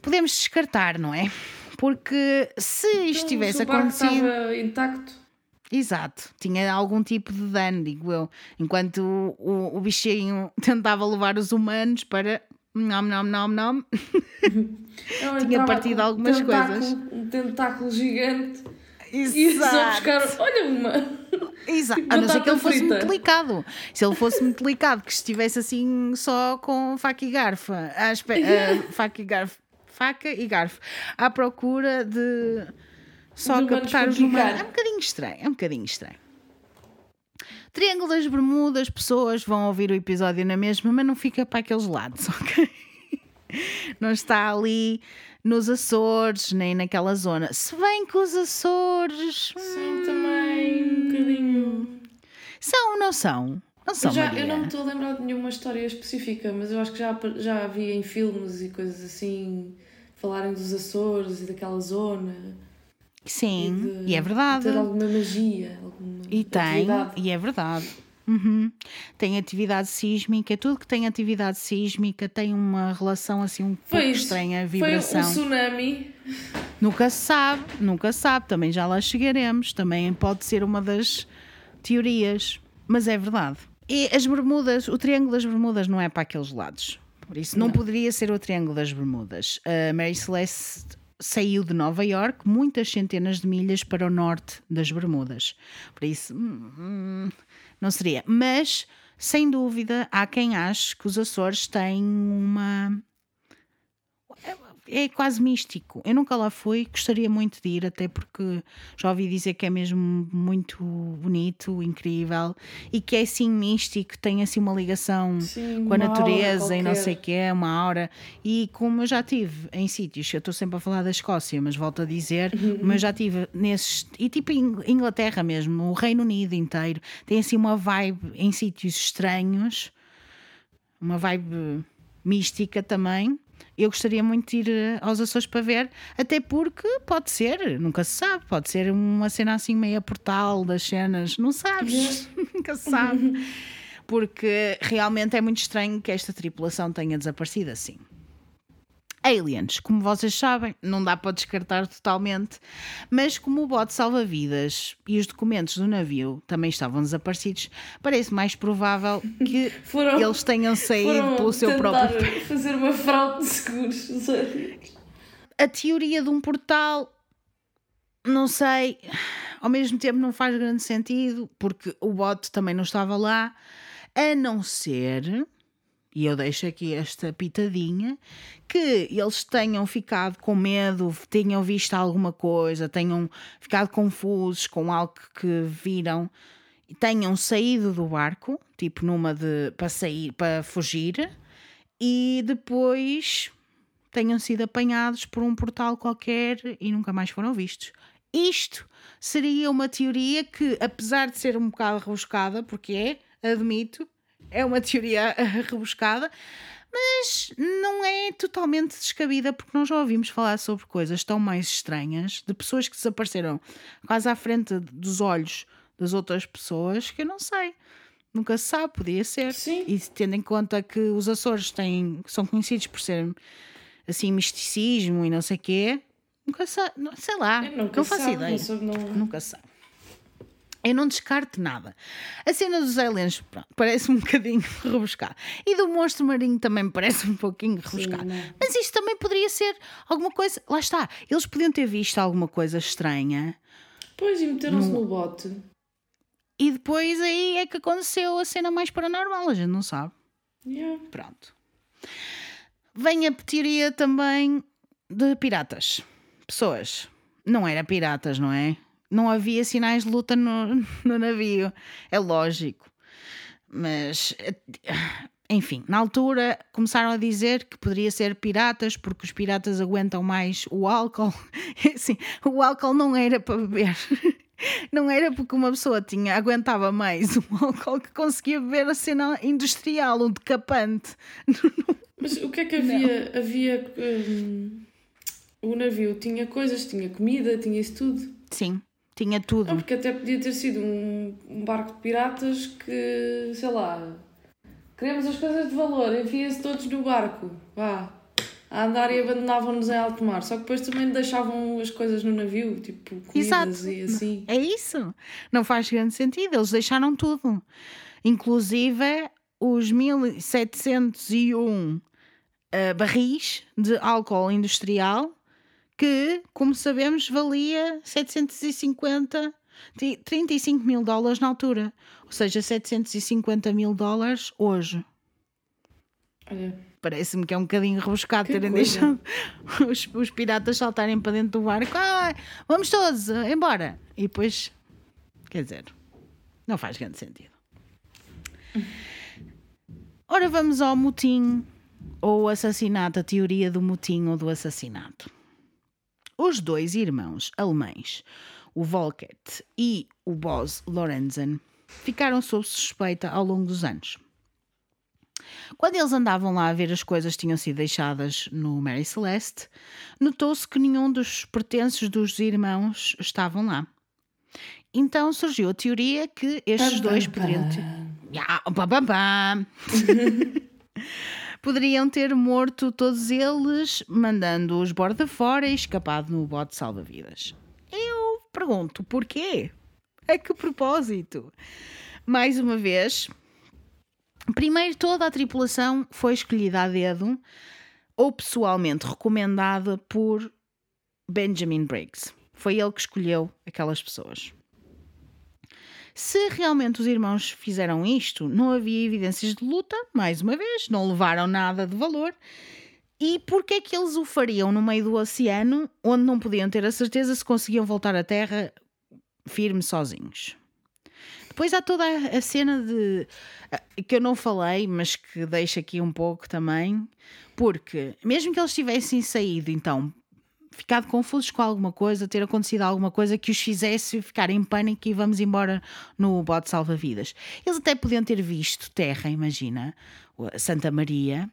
podemos descartar, não é? Porque se isto tivesse Então, Se o acontecido. estava intacto. Exato, tinha algum tipo de dano, digo eu. Enquanto o, o bichinho tentava levar os humanos para. Nom, nom, nom, nom. Tinha partido um algumas coisas. Um tentáculo gigante. E só Exato. buscar. Olha uma. Exato. Tipo A não ser que ele fosse frita. muito delicado. Se ele fosse muito delicado, que estivesse assim só com faca e garfa. À espe- ah, faca e garfo. Faca e garfo. À procura de só De captar os humanos. É um bocadinho estranho. É um bocadinho estranho. Triângulo das Bermudas, pessoas vão ouvir o episódio na mesma, mas não fica para aqueles lados, ok? Não está ali nos Açores, nem naquela zona. Se bem que os Açores. São também um bocadinho. São ou não são? Não são, Eu, já, eu não me estou a lembrar de nenhuma história específica, mas eu acho que já, já vi em filmes e coisas assim falarem dos Açores e daquela zona. Sim, de e é verdade. Ter alguma magia, alguma E tem, atividade. e é verdade. Uhum. Tem atividade sísmica, tudo que tem atividade sísmica tem uma relação assim um pouco Foi isso. estranha, a Foi vibração. um tsunami. Nunca se sabe, nunca se sabe, também já lá chegaremos, também pode ser uma das teorias, mas é verdade. E as Bermudas, o Triângulo das Bermudas não é para aqueles lados, por isso não, Não. poderia ser o Triângulo das Bermudas. A Mary Celeste saiu de Nova York muitas centenas de milhas para o norte das Bermudas, por isso hum, hum, não seria. Mas sem dúvida, há quem ache que os Açores têm uma é quase místico. Eu nunca lá fui, gostaria muito de ir, até porque já ouvi dizer que é mesmo muito bonito, incrível e que é assim místico, tem assim uma ligação Sim, com a natureza e não sei o que é, uma aura. E como eu já tive em sítios, eu estou sempre a falar da Escócia, mas volto a dizer, como eu já tive nesses, e tipo Inglaterra mesmo, o Reino Unido inteiro, tem assim uma vibe em sítios estranhos, uma vibe mística também eu gostaria muito de ir eh, aos Açores para ver, até porque pode ser, nunca se sabe, pode ser uma cena assim meia portal das cenas, não sabes, nunca se sabe. Porque realmente é muito estranho que esta tripulação tenha desaparecido assim. Aliens, como vocês sabem, não dá para descartar totalmente, mas como o bote salva-vidas e os documentos do navio também estavam desaparecidos, parece mais provável que foram, eles tenham saído pelo seu próprio. fazer uma fraude de seguros. A teoria de um portal, não sei, ao mesmo tempo não faz grande sentido, porque o bote também não estava lá, a não ser e eu deixo aqui esta pitadinha, que eles tenham ficado com medo, tenham visto alguma coisa, tenham ficado confusos com algo que viram, tenham saído do barco, tipo numa de para sair, para fugir, e depois tenham sido apanhados por um portal qualquer e nunca mais foram vistos. Isto seria uma teoria que, apesar de ser um bocado rebuscada, porque é, admito, é uma teoria rebuscada, mas não é totalmente descabida porque nós já ouvimos falar sobre coisas tão mais estranhas de pessoas que desapareceram quase à frente dos olhos das outras pessoas que eu não sei. Nunca se sabe, podia ser. Sim. E tendo em conta que os Açores têm, são conhecidos por ser assim misticismo e não sei o quê, nunca sabe, sei lá, não faço sabe, ideia. Não... Nunca sabe. Eu não descarto nada. A cena dos aliens parece um bocadinho rebuscada. E do monstro marinho também parece um pouquinho rebuscado. Mas isto também poderia ser alguma coisa. Lá está. Eles podiam ter visto alguma coisa estranha. Pois, e meteram-se no... no bote. E depois aí é que aconteceu a cena mais paranormal. A gente não sabe. Yeah. Pronto. Vem a teoria também de piratas. Pessoas. Não era piratas, não é? Não havia sinais de luta no, no navio. É lógico. Mas, enfim, na altura começaram a dizer que poderia ser piratas porque os piratas aguentam mais o álcool. Assim, o álcool não era para beber. Não era porque uma pessoa tinha, aguentava mais o álcool que conseguia beber a cena industrial, um decapante. Mas o que é que havia? Não. Havia. Um, o navio tinha coisas, tinha comida, tinha isso tudo. Sim. Tinha tudo. Não, porque até podia ter sido um, um barco de piratas que, sei lá, queremos as coisas de valor, enfia-se todos no barco, vá, a andar e abandonavam-nos em alto mar. Só que depois também deixavam as coisas no navio, tipo comidas Exato. e assim. É isso. Não faz grande sentido, eles deixaram tudo. Inclusive os 1701 uh, eh, barris de álcool industrial que, como sabemos, valia 750, 35 mil dólares na altura. Ou seja, 750 mil dólares hoje. Olha. Parece-me que é um bocadinho rebuscado terem deixado os, os, piratas saltarem para dentro do barco. Ah, vamos todos eh, embora. E depois, quer dizer, não faz grande sentido. Ora, vamos ao motim ou assassinato, a teoria do motim ou do assassinato. Os dois irmãos alemães, o Volkert e o Bos Lorenzen, ficaram sob suspeita ao longo dos anos. Quando eles andavam lá a ver as coisas que tinham sido deixadas no Mary Celeste, notou-se que nenhum dos pertences dos irmãos estavam lá. Então surgiu a teoria que estes dois poderiam ter. poderiam ter morto todos eles, mandando-os borda fora e escapado no bote salva-vidas. Eu pergunto, porquê? A que propósito? Mais uma vez, primeiro toda a tripulação foi escolhida a dedo ou pessoalmente recomendada por Benjamin Briggs. Foi ele que escolheu aquelas pessoas. Se realmente os irmãos fizeram isto, não havia evidências de luta, mais uma vez, não levaram nada de valor. E porquê é que eles o fariam no meio do oceano, onde não podiam ter a certeza se conseguiam voltar à Terra firme sozinhos? Depois há toda a cena de. que eu não falei, mas que deixo aqui um pouco também, porque mesmo que eles tivessem saído, então, ficado confusos com alguma coisa, ter acontecido alguma coisa que os fizesse ficar em pânico e vamos embora no bote salva-vidas. Eles até podiam ter visto terra, imagina, Santa Maria.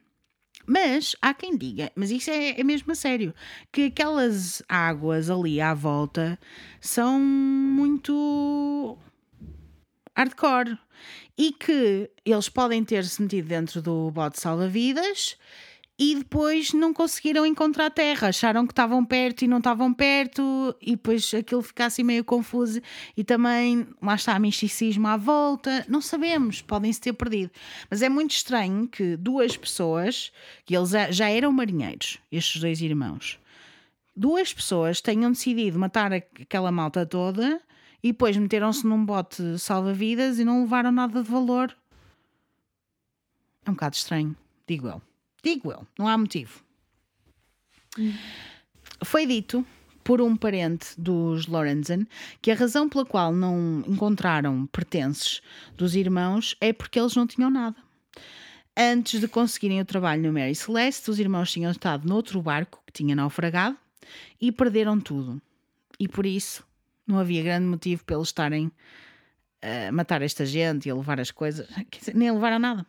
Mas há quem diga, mas isso é, é mesmo a sério, que aquelas águas ali à volta são muito hardcore e que eles podem ter-se metido dentro do bote salva-vidas e depois não conseguiram encontrar terra, acharam que estavam perto e não estavam perto, e depois aquilo fica assim meio confuso. E também lá está misticismo à volta, não sabemos, podem-se ter perdido. Mas é muito estranho que duas pessoas, que eles já eram marinheiros, estes dois irmãos, duas pessoas tenham decidido matar aquela malta toda e depois meteram-se num bote salva-vidas e não levaram nada de valor. É um bocado estranho, digo eu. Digo eu, não há motivo. Foi dito por um parente dos Lorenzen que a razão pela qual não encontraram pertences dos irmãos é porque eles não tinham nada. Antes de conseguirem o trabalho no Mary Celeste, os irmãos tinham estado noutro barco que tinha naufragado e perderam tudo. E por isso não havia grande motivo para eles estarem a matar esta gente e a levar as coisas, nem a levar a nada.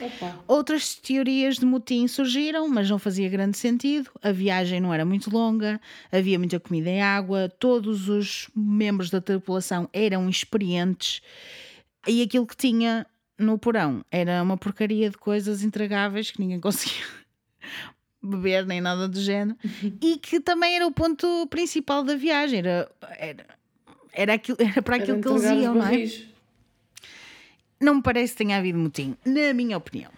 Opa. Outras teorias de motim surgiram, mas não fazia grande sentido. A viagem não era muito longa, havia muita comida e água, todos os membros da tripulação eram experientes e aquilo que tinha no porão era uma porcaria de coisas intragáveis que ninguém conseguia beber nem nada do género e que também era o ponto principal da viagem. Era, era, era, aquilo, era para aquilo era que eles iam, não é? Não me parece que tenha havido motim, na minha opinião.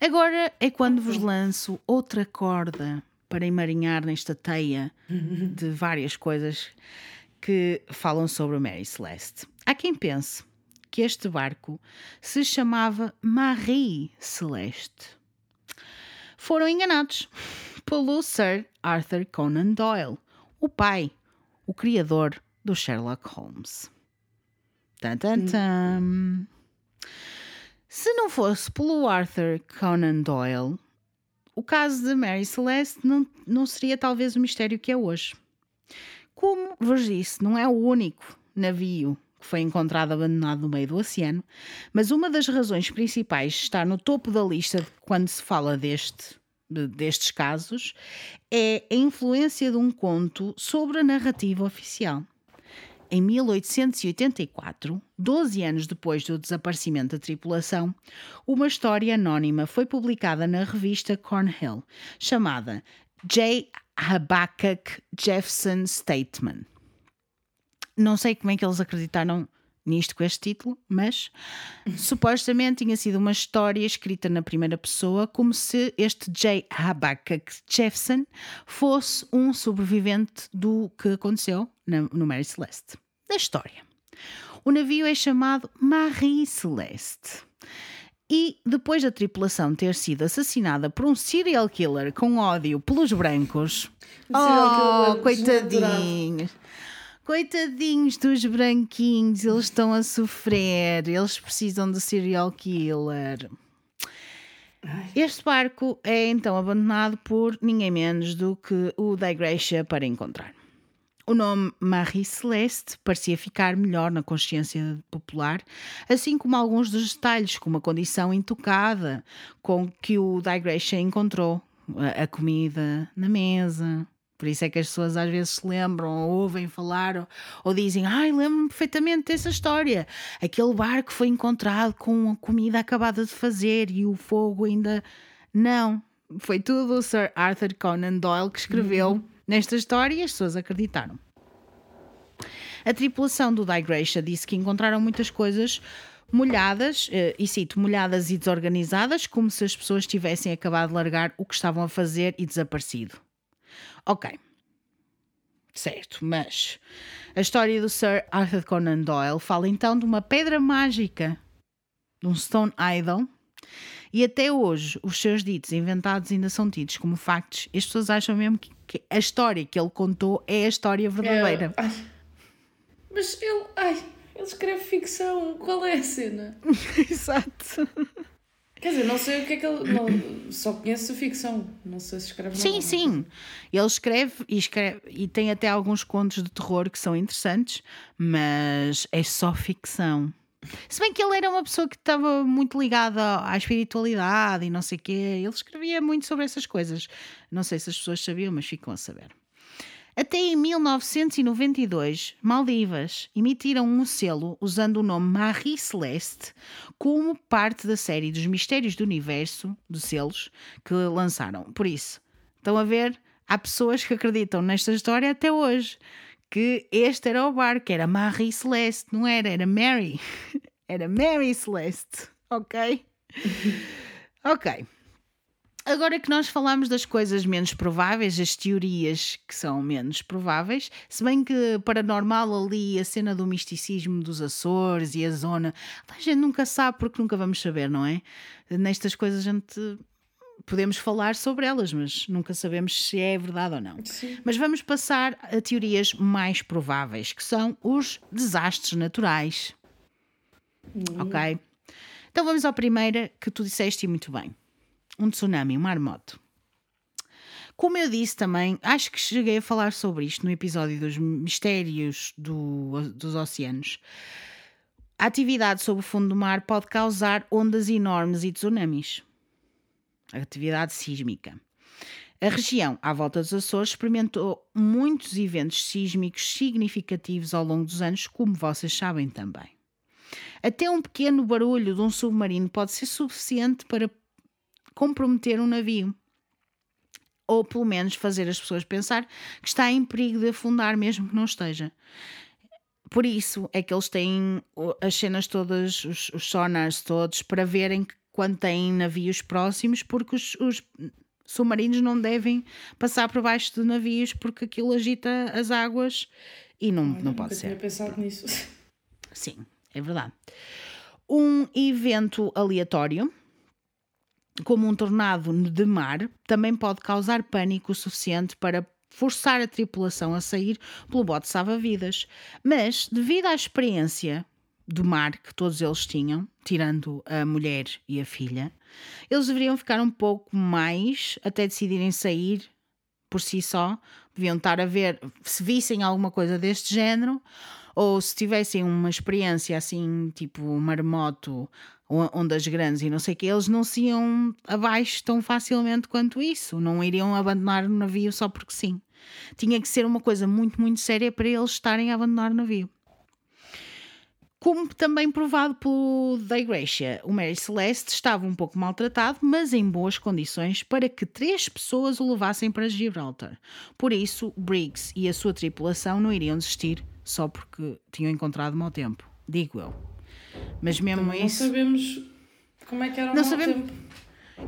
Agora é quando vos lanço outra corda para emarinhar nesta teia de várias coisas que falam sobre o Mary Celeste. Há quem pense que este barco se chamava Marie Celeste. Foram enganados pelo Sir Arthur Conan Doyle, o pai, o criador do Sherlock Holmes. Se não fosse pelo Arthur Conan Doyle, o caso de Mary Celeste não, não seria talvez o mistério que é hoje. Como vos disse, não é o único navio que foi encontrado abandonado no meio do oceano, mas uma das razões principais está no topo da lista quando se fala deste, de, destes casos é a influência de um conto sobre a narrativa oficial em 1884, 12 anos depois do desaparecimento da tripulação, uma história anónima foi publicada na revista Cornhill, chamada J. Habakkuk Jefferson Statement. Não sei como é que eles acreditaram nisto com este título, mas supostamente tinha sido uma história escrita na primeira pessoa, como se este J. Habakkuk Jefferson fosse um sobrevivente do que aconteceu no Mary Celeste da história. O navio é chamado Marie Celeste. E depois da tripulação ter sido assassinada por um serial killer com ódio pelos brancos, oh, coitadinhos, coitadinhos dos branquinhos, eles estão a sofrer, eles precisam de serial killer. Este barco é então abandonado por ninguém menos do que o da Igreja para encontrar. O nome Marie Celeste parecia ficar melhor na consciência popular, assim como alguns dos detalhes, como a condição intocada com que o Digression encontrou a, comida na mesa. Por isso é que as pessoas às vezes se lembram, ou ouvem falar, ou, ou dizem: Ai, lembro-me perfeitamente dessa história. Aquele barco foi encontrado com a comida acabada de fazer e o fogo ainda. Não. Foi tudo o Sir Arthur Conan Doyle que escreveu. Uhum Nesta história, as pessoas acreditaram. A tripulação do Digresha disse que encontraram muitas coisas molhadas, eh, e cito, molhadas e desorganizadas, como se as pessoas tivessem acabado de largar o que estavam a fazer e desaparecido. Ok. Certo, mas a história do Sir Arthur Conan Doyle fala então de uma pedra mágica, de um Stone Idol, e até hoje os seus ditos inventados ainda são tidos como factos. As pessoas acham mesmo que, que a história que ele contou é a história verdadeira. É, ai. Mas ele. Ai, ele escreve ficção. Qual é a cena? Exato. Quer dizer, não sei o que é que ele. Não, só conheço a ficção. Não sei se escreve Sim, nada. sim. Ele escreve e, escreve e tem até alguns contos de terror que são interessantes, mas é só ficção. Se bem que ele era uma pessoa que estava muito ligada à espiritualidade e não sei o quê, ele escrevia muito sobre essas coisas. Não sei se as pessoas sabiam, mas ficam a saber. Até em 1992, Maldivas emitiram um selo usando o nome Marie Celeste como parte da série dos Mistérios do Universo de selos que lançaram. Por isso, estão a ver, há pessoas que acreditam nesta história até hoje que este era o barco, era Marie Celeste, não era, era Mary. Era Mary Celeste, ok? ok. Agora que nós falamos das coisas menos prováveis, as teorias que são menos prováveis, se bem que paranormal ali a cena do misticismo dos Açores e a zona, a gente nunca sabe porque nunca vamos saber, não é? Nestas coisas a gente podemos falar sobre elas, mas nunca sabemos se é verdade ou não. Sim. Mas vamos passar a teorias mais prováveis, que são os desastres naturais. Ok? Então vamos à primeira que tu disseste e muito bem. Um tsunami, um marmoto. Como eu disse também, acho que cheguei a falar sobre isto no episódio dos mistérios do- dos oceanos. A atividade sob o fundo do mar pode causar ondas enormes e tsunamis. Atividade sísmica. A região à volta dos Açores experimentou muitos eventos sísmicos significativos ao longo dos anos, como vocês sabem também. Até um pequeno barulho de um submarino pode ser suficiente para comprometer um navio. Ou pelo menos fazer as pessoas pensar que está em perigo de afundar, mesmo que não esteja. Por isso é que eles têm as cenas todas, os, os sonars todos, para verem que quando têm navios próximos, porque os, os submarinos não devem passar por baixo de navios porque aquilo agita as águas e não, não Nunca pode tinha ser. pensado nisso. Sim, é verdade. Um evento aleatório, como um tornado de mar, também pode causar pânico o suficiente para forçar a tripulação a sair pelo bote salva-vidas. Mas, devido à experiência do mar que todos eles tinham, tirando a mulher e a filha, eles deveriam ficar um pouco mais até decidirem sair por si só. Deviam estar a ver se vissem alguma coisa deste género ou se tivessem uma experiência assim, tipo marmoto, ondas grandes e não sei o que, eles não se iam abaixo tão facilmente quanto isso. Não iriam abandonar o navio só porque sim. Tinha que ser uma coisa muito, muito séria para eles estarem a abandonar o navio. Como também provado pelo da Igreja, o Mary Celeste estava um pouco maltratado, mas em boas condições para que três pessoas o levassem para Gibraltar. Por isso, Briggs e a sua tripulação não iriam desistir só porque tinham encontrado mau tempo, digo eu. Mas mesmo Não isso. sabemos como é que era o Não mau sabemos- tempo.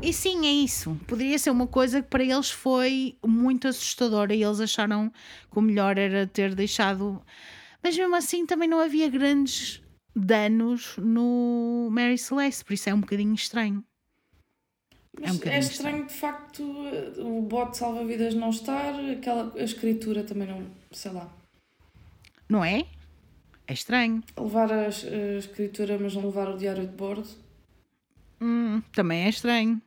E sim, é isso. Poderia ser uma coisa que para eles foi muito assustadora e eles acharam que o melhor era ter deixado. Mas mesmo assim também não havia grandes danos no Mary Celeste, por isso é um bocadinho estranho. Mas um é, estranho de facto o bote salva-vidas não estar, aquela, a escritura também não, sei lá. Não é? É estranho. Levar a, a escritura, mas não levar o diário de bordo. Hum, também é estranho.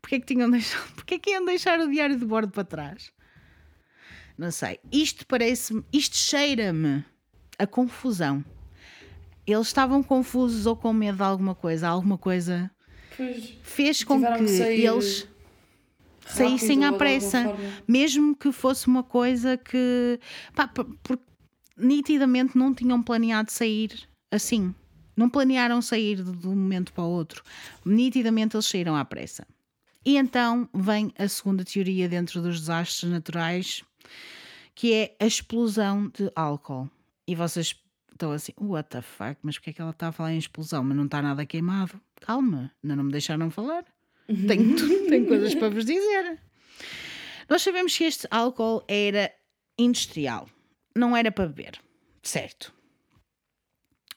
Porquê que, tinham deixado, porquê que iam deixar o diário de bordo para trás? Não sei. Isto parece Isto cheira-me a confusão. Eles estavam confusos ou com medo de alguma coisa. Alguma coisa Pois, fez com que, que eles saíssem à pressa. Mesmo que fosse uma coisa que. Pá, por- porque nitidamente não tinham planeado sair assim. Não planearam sair de um momento para o outro. Nitidamente eles saíram à pressa. E então vem a segunda teoria dentro dos desastres naturais, que é a explosão de álcool. E vocês estão assim, what the fuck, mas porque é que ela está a falar em explosão? Mas não está nada queimado. Calma, ainda não me deixaram falar. Tenho, tenho coisas para vos dizer. Nós sabemos que este álcool era industrial. Não era para beber. Certo.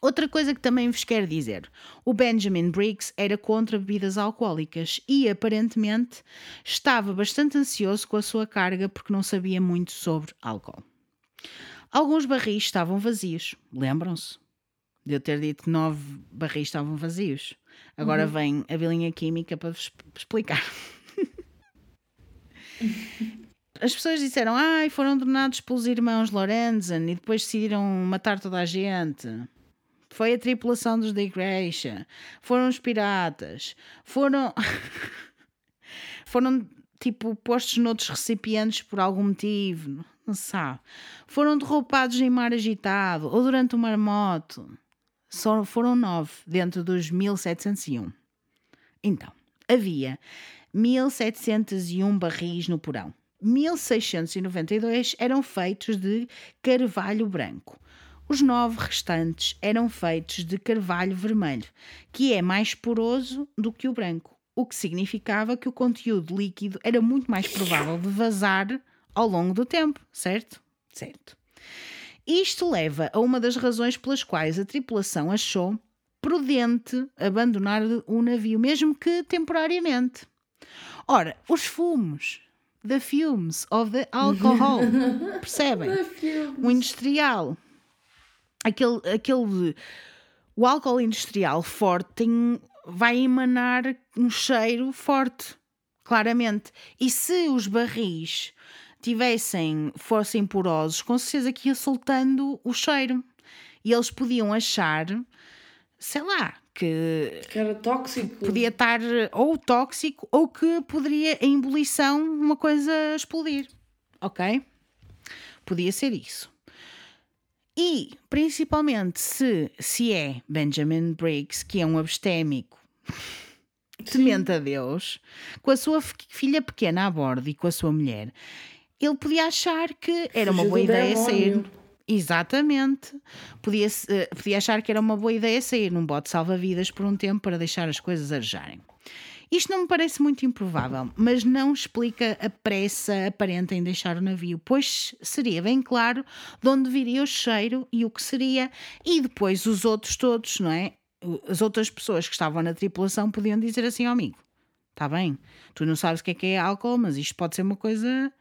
Outra coisa que também vos quero dizer: o Benjamin Briggs era contra bebidas alcoólicas e aparentemente estava bastante ansioso com a sua carga porque não sabia muito sobre álcool. Alguns barris estavam vazios, lembram-se? De eu ter dito que nove barris estavam vazios. Agora uhum. vem a vilinha química para vos explicar. As pessoas disseram, ai, ah, foram donados pelos irmãos Lorenzen e depois decidiram matar toda a gente foi a tripulação dos The Gracia, foram os piratas, foram. foram tipo postos noutros recipientes por algum motivo, sabe. Foram derrubados em mar agitado ou durante o marmoto. Só foram nove dentro dos 1701. Então, havia 1701 barris no porão. 1692 eram feitos de carvalho branco. Os nove restantes eram feitos de carvalho vermelho, que é mais poroso do que o branco, o que significava que o conteúdo líquido era muito mais provável de vazar ao longo do tempo, certo? Certo. Isto leva a uma das razões pelas quais a tripulação achou prudente abandonar o navio, mesmo que temporariamente. Ora, os fumos, the fumes of the alcohol, percebem? o industrial aquele, aquele o álcool industrial forte tem, vai emanar um cheiro forte, claramente. E se os barris tivessem, fossem porosos, com certeza que ia soltando o cheiro. E eles podiam achar, sei lá, que, que era tóxico. Podia estar ou tóxico ou que poderia, em ebulição, uma coisa explodir. Ok? Podia ser isso. E, principalmente, se, se é Benjamin Briggs, que é um abstémico temente a Deus, com a sua filha pequena a bordo e com a sua mulher, ele podia achar que era uma boa ideia sair. Exatamente. Podia, uh, podia achar que era uma boa ideia sair num bote salva-vidas por um tempo para deixar as coisas arejarem. Isto não me parece muito improvável, mas não explica a pressa aparente em deixar o navio, pois seria bem claro de onde viria o cheiro e o que seria, e depois os outros todos, não é? As outras pessoas que estavam na tripulação podiam dizer assim ao amigo: está bem, tu não sabes o que é que é álcool, mas isto pode ser uma coisa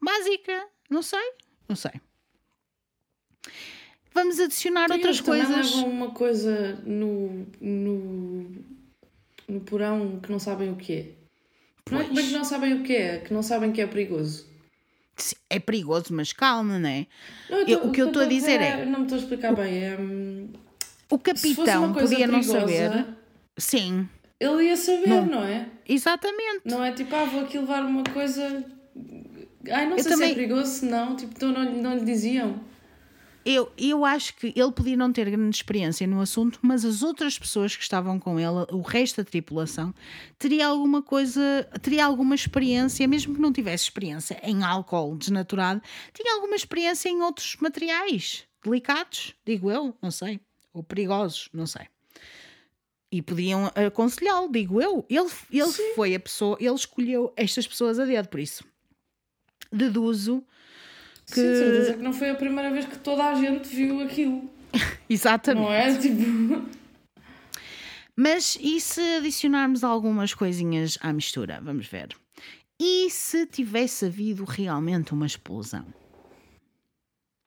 básica, não sei, não sei. Vamos adicionar Sim, outras coisas. uma coisa no, no no porão que não sabem o que é. Não é que não sabem o que é, que não sabem que é perigoso. Sim, é perigoso, mas calma, não é? Não, eu, o que eu estou a dizer é. Não me estou a explicar bem. É, hum, o capitão podia não saber. Sim. Ele ia saber, não, não é? Exatamente. Não é tipo, ah, vou aqui levar uma coisa. Ai, não eu sei também... se é perigoso, não. Tipo, então não, não lhe diziam. Eu, eu acho que ele podia não ter grande experiência no assunto, mas as outras pessoas que estavam com ele, o resto da tripulação, teria alguma coisa, teria alguma experiência, mesmo que não tivesse experiência em álcool desnaturado, tinha alguma experiência em outros materiais delicados, digo eu, não sei, ou perigosos, não sei. E podiam aconselhá-lo, digo eu. Ele, ele foi a pessoa, ele escolheu estas pessoas a dedo, por isso deduzo que. Sim, certeza que não foi a primeira vez que toda a gente viu aquilo. Exatamente. Não é? Tipo. Mas e se adicionarmos algumas coisinhas à mistura? Vamos ver. E se tivesse havido realmente uma explosão?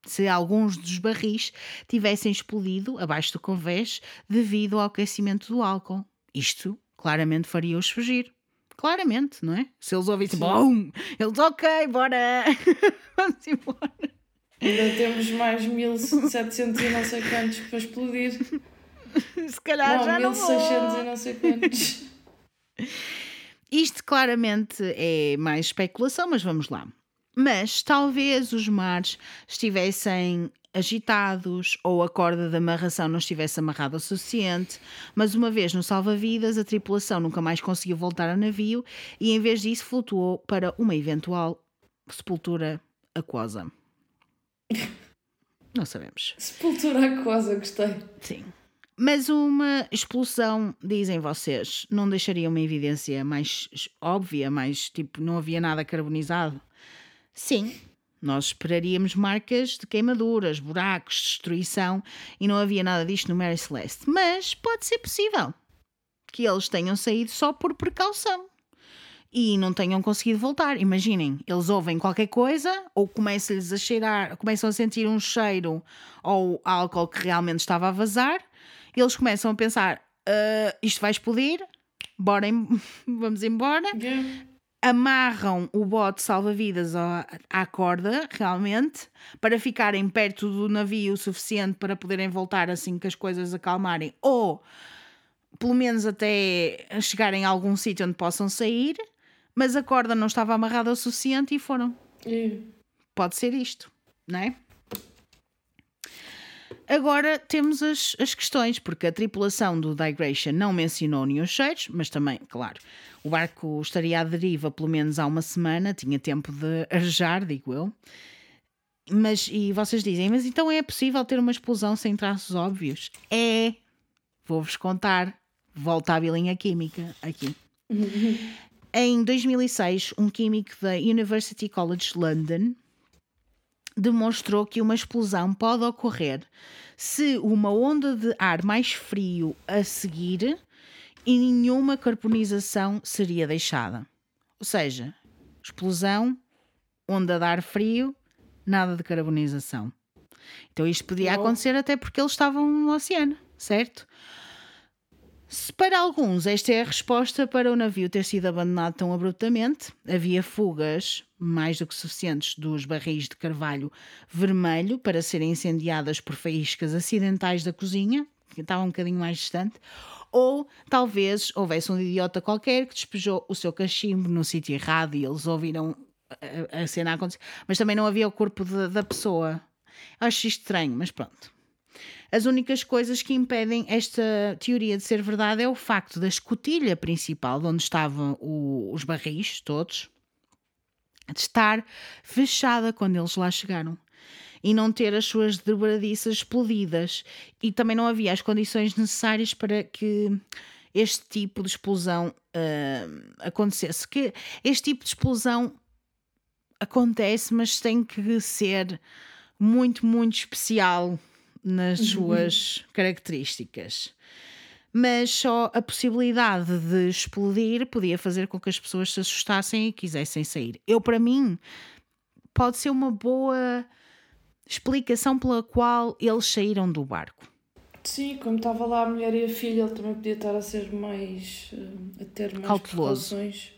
Se alguns dos barris tivessem explodido abaixo do convés devido ao aquecimento do álcool. Isto claramente faria-os fugir. Claramente, não é? Se eles ouvissem, bom, eles, ok, bora, vamos embora. Ainda temos mais 1700 e não sei quantos para explodir. Se calhar não, já 1600 não e não sei quantos. Isto claramente é mais especulação, mas vamos lá. Mas talvez os mares estivessem agitados ou a corda da amarração não estivesse amarrada o suficiente, mas uma vez no salva-vidas, a tripulação nunca mais conseguiu voltar ao navio e, em vez disso, flutuou para uma eventual sepultura aquosa. Não sabemos. Sepultura aquosa, gostei. Sim. Mas uma explosão, dizem vocês, não deixaria uma evidência mais óbvia, mais tipo, não havia nada carbonizado? Sim, Nós esperaríamos marcas de queimaduras, buracos, destruição e não havia nada disto no Mary Celeste. Mas pode ser possível que eles tenham saído só por precaução e não tenham conseguido voltar. Imaginem, eles ouvem qualquer coisa ou começam-lhes a cheirar, começam a sentir um cheiro ou álcool que realmente estava a vazar, eles começam a pensar: "Ah, isto vai explodir, bora em- vamos embora. Yeah. Amarram o bote salva-vidas à, corda, realmente, para ficarem perto do navio o suficiente para poderem voltar assim que as coisas acalmarem, ou pelo menos até chegarem a algum sítio onde possam sair, mas a corda não estava amarrada o suficiente e foram. Yeah. Pode ser isto, não é? Agora temos as, as questões, porque a tripulação do Digration não mencionou nenhum cheiros, mas também, claro, o barco estaria à deriva pelo menos há uma semana, tinha tempo de arejar, digo eu. Mas, e vocês dizem, mas então é possível ter uma explosão sem traços óbvios? É! Vou-vos contar. Volta à bilinha química aqui. Em 2006, um químico da University College London demonstrou que uma explosão pode ocorrer se uma onda de ar mais frio a seguir e nenhuma carbonização seria deixada. Ou seja, explosão, onda de ar frio, nada de carbonização. Então isto podia Oh. acontecer até porque eles estavam no oceano, certo? Se para alguns esta é a resposta para o navio ter sido abandonado tão abruptamente, havia fugas mais do que suficientes dos barris de carvalho vermelho para serem incendiadas por faíscas acidentais da cozinha, que estava um bocadinho mais distante, ou talvez houvesse um idiota qualquer que despejou o seu cachimbo no sítio errado e eles ouviram a, a cena acontecer, mas também não havia o corpo de- da pessoa. Acho estranho, mas pronto. As únicas coisas que impedem esta teoria de ser verdade é o facto da escotilha principal, de onde estavam o- os barris todos, de estar fechada quando eles lá chegaram e não ter as suas dobradiças explodidas. E também não havia as condições necessárias para que este tipo de explosão ah, acontecesse. Que este tipo de explosão acontece, mas tem que ser muito, muito especial nas suas características. Mas só a possibilidade de explodir podia fazer com que as pessoas se assustassem e quisessem sair. Eu, para mim, pode ser uma boa explicação pela qual eles saíram do barco. Sim, como estava lá a mulher e a filha, ele também podia estar a ser mais. eh, a ter mais Cauteloso. precauções.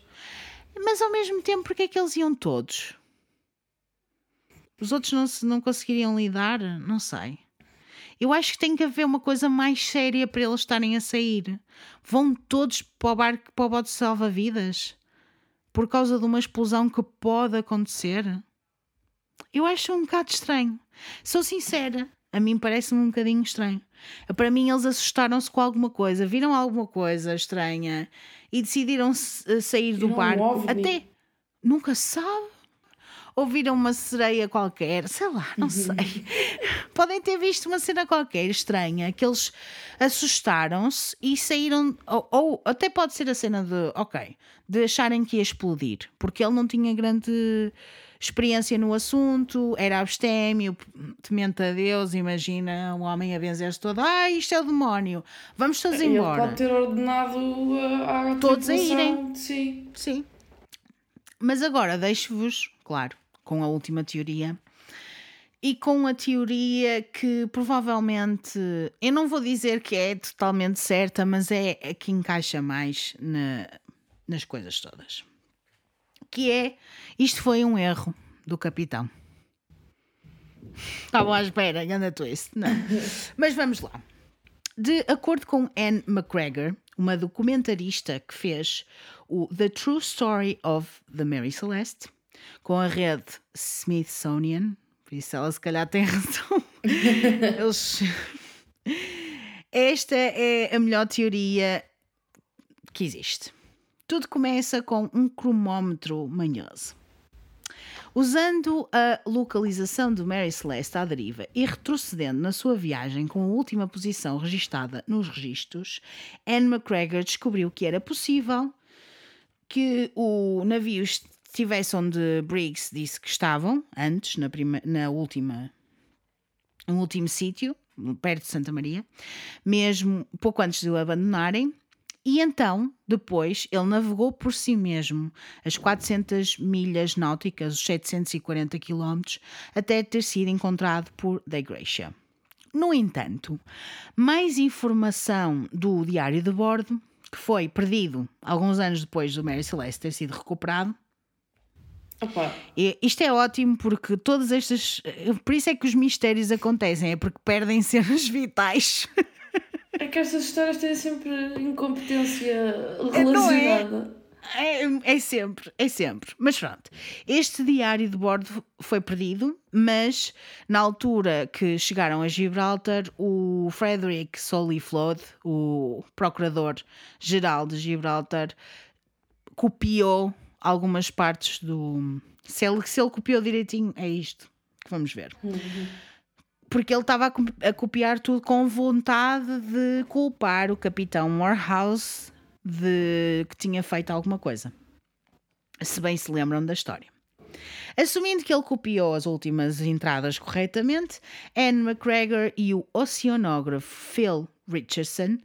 Mas ao mesmo tempo, porque é que eles iam todos? Os outros não, se, não conseguiriam lidar? Não sei. Eu acho que tem que haver uma coisa mais séria para eles estarem a sair. Vão todos para o barco, para o bote salva-vidas? Por causa de uma explosão que pode acontecer? Eu acho um bocado estranho. Sou sincera, a mim parece-me um bocadinho estranho. Para mim, eles assustaram-se com alguma coisa, viram alguma coisa estranha e decidiram sair do Viram um barco. ovni. Até nunca se sabe. Ou viram uma sereia qualquer, sei lá, não sei. Podem ter visto uma cena qualquer estranha que eles assustaram-se e saíram. Ou, ou até pode ser a cena de, ok, de acharem que ia explodir, porque ele não tinha grande experiência no assunto, era abstémio, temente a Deus. Imagina um homem a benzer-se todo, ah, isto é o demónio, vamos todos Ele embora. pode ter ordenado à Todos a irem. Sim. Sim. Mas agora deixo-vos, claro, com a última teoria. E com a teoria que provavelmente, eu não vou dizer que é totalmente certa, mas é a que encaixa mais na- nas coisas todas. Que é, isto foi um erro do capitão. Estavam à espera, anda twist. Não. Mas vamos lá. De acordo com Anne McGregor, uma documentarista que fez o The True Story of the Mary Celeste, com a rede Smithsonian, por isso ela se calhar tem razão. Eles... Esta é a melhor teoria que existe. Tudo começa com um cromómetro manhoso. Usando a localização do Mary Celeste à deriva e retrocedendo na sua viagem com a última posição registada nos registros, Anne McGregor descobriu que era possível que o navio estivesse onde Briggs disse que estavam, antes, na, prima, na última, no último sítio, perto de Santa Maria, mesmo pouco antes de o abandonarem. E então, depois, ele navegou por si mesmo as 400 milhas náuticas, os 740 quilómetros, até ter sido encontrado por Da Gracia. No entanto, mais informação do diário de bordo, que foi perdido alguns anos depois do Mary Celeste ter sido recuperado, Opa, e isto é ótimo porque todas estas. Por isso é que os mistérios acontecem, é porque perdem cenas vitais. é que estas histórias têm sempre incompetência é? relacionada. É, é sempre, é sempre. Mas pronto, este diário de bordo foi perdido, mas na altura que chegaram a Gibraltar, o Frederick Solly Flood, o procurador-geral de Gibraltar, copiou algumas partes do. Se ele, se ele copiou direitinho, é isto que vamos ver. Porque ele estava a copiar tudo com vontade de culpar o capitão Morehouse de que tinha feito alguma coisa. Se bem se lembram da história. Assumindo que ele copiou as últimas entradas corretamente, Anne McGregor e o oceanógrafo Phil Richardson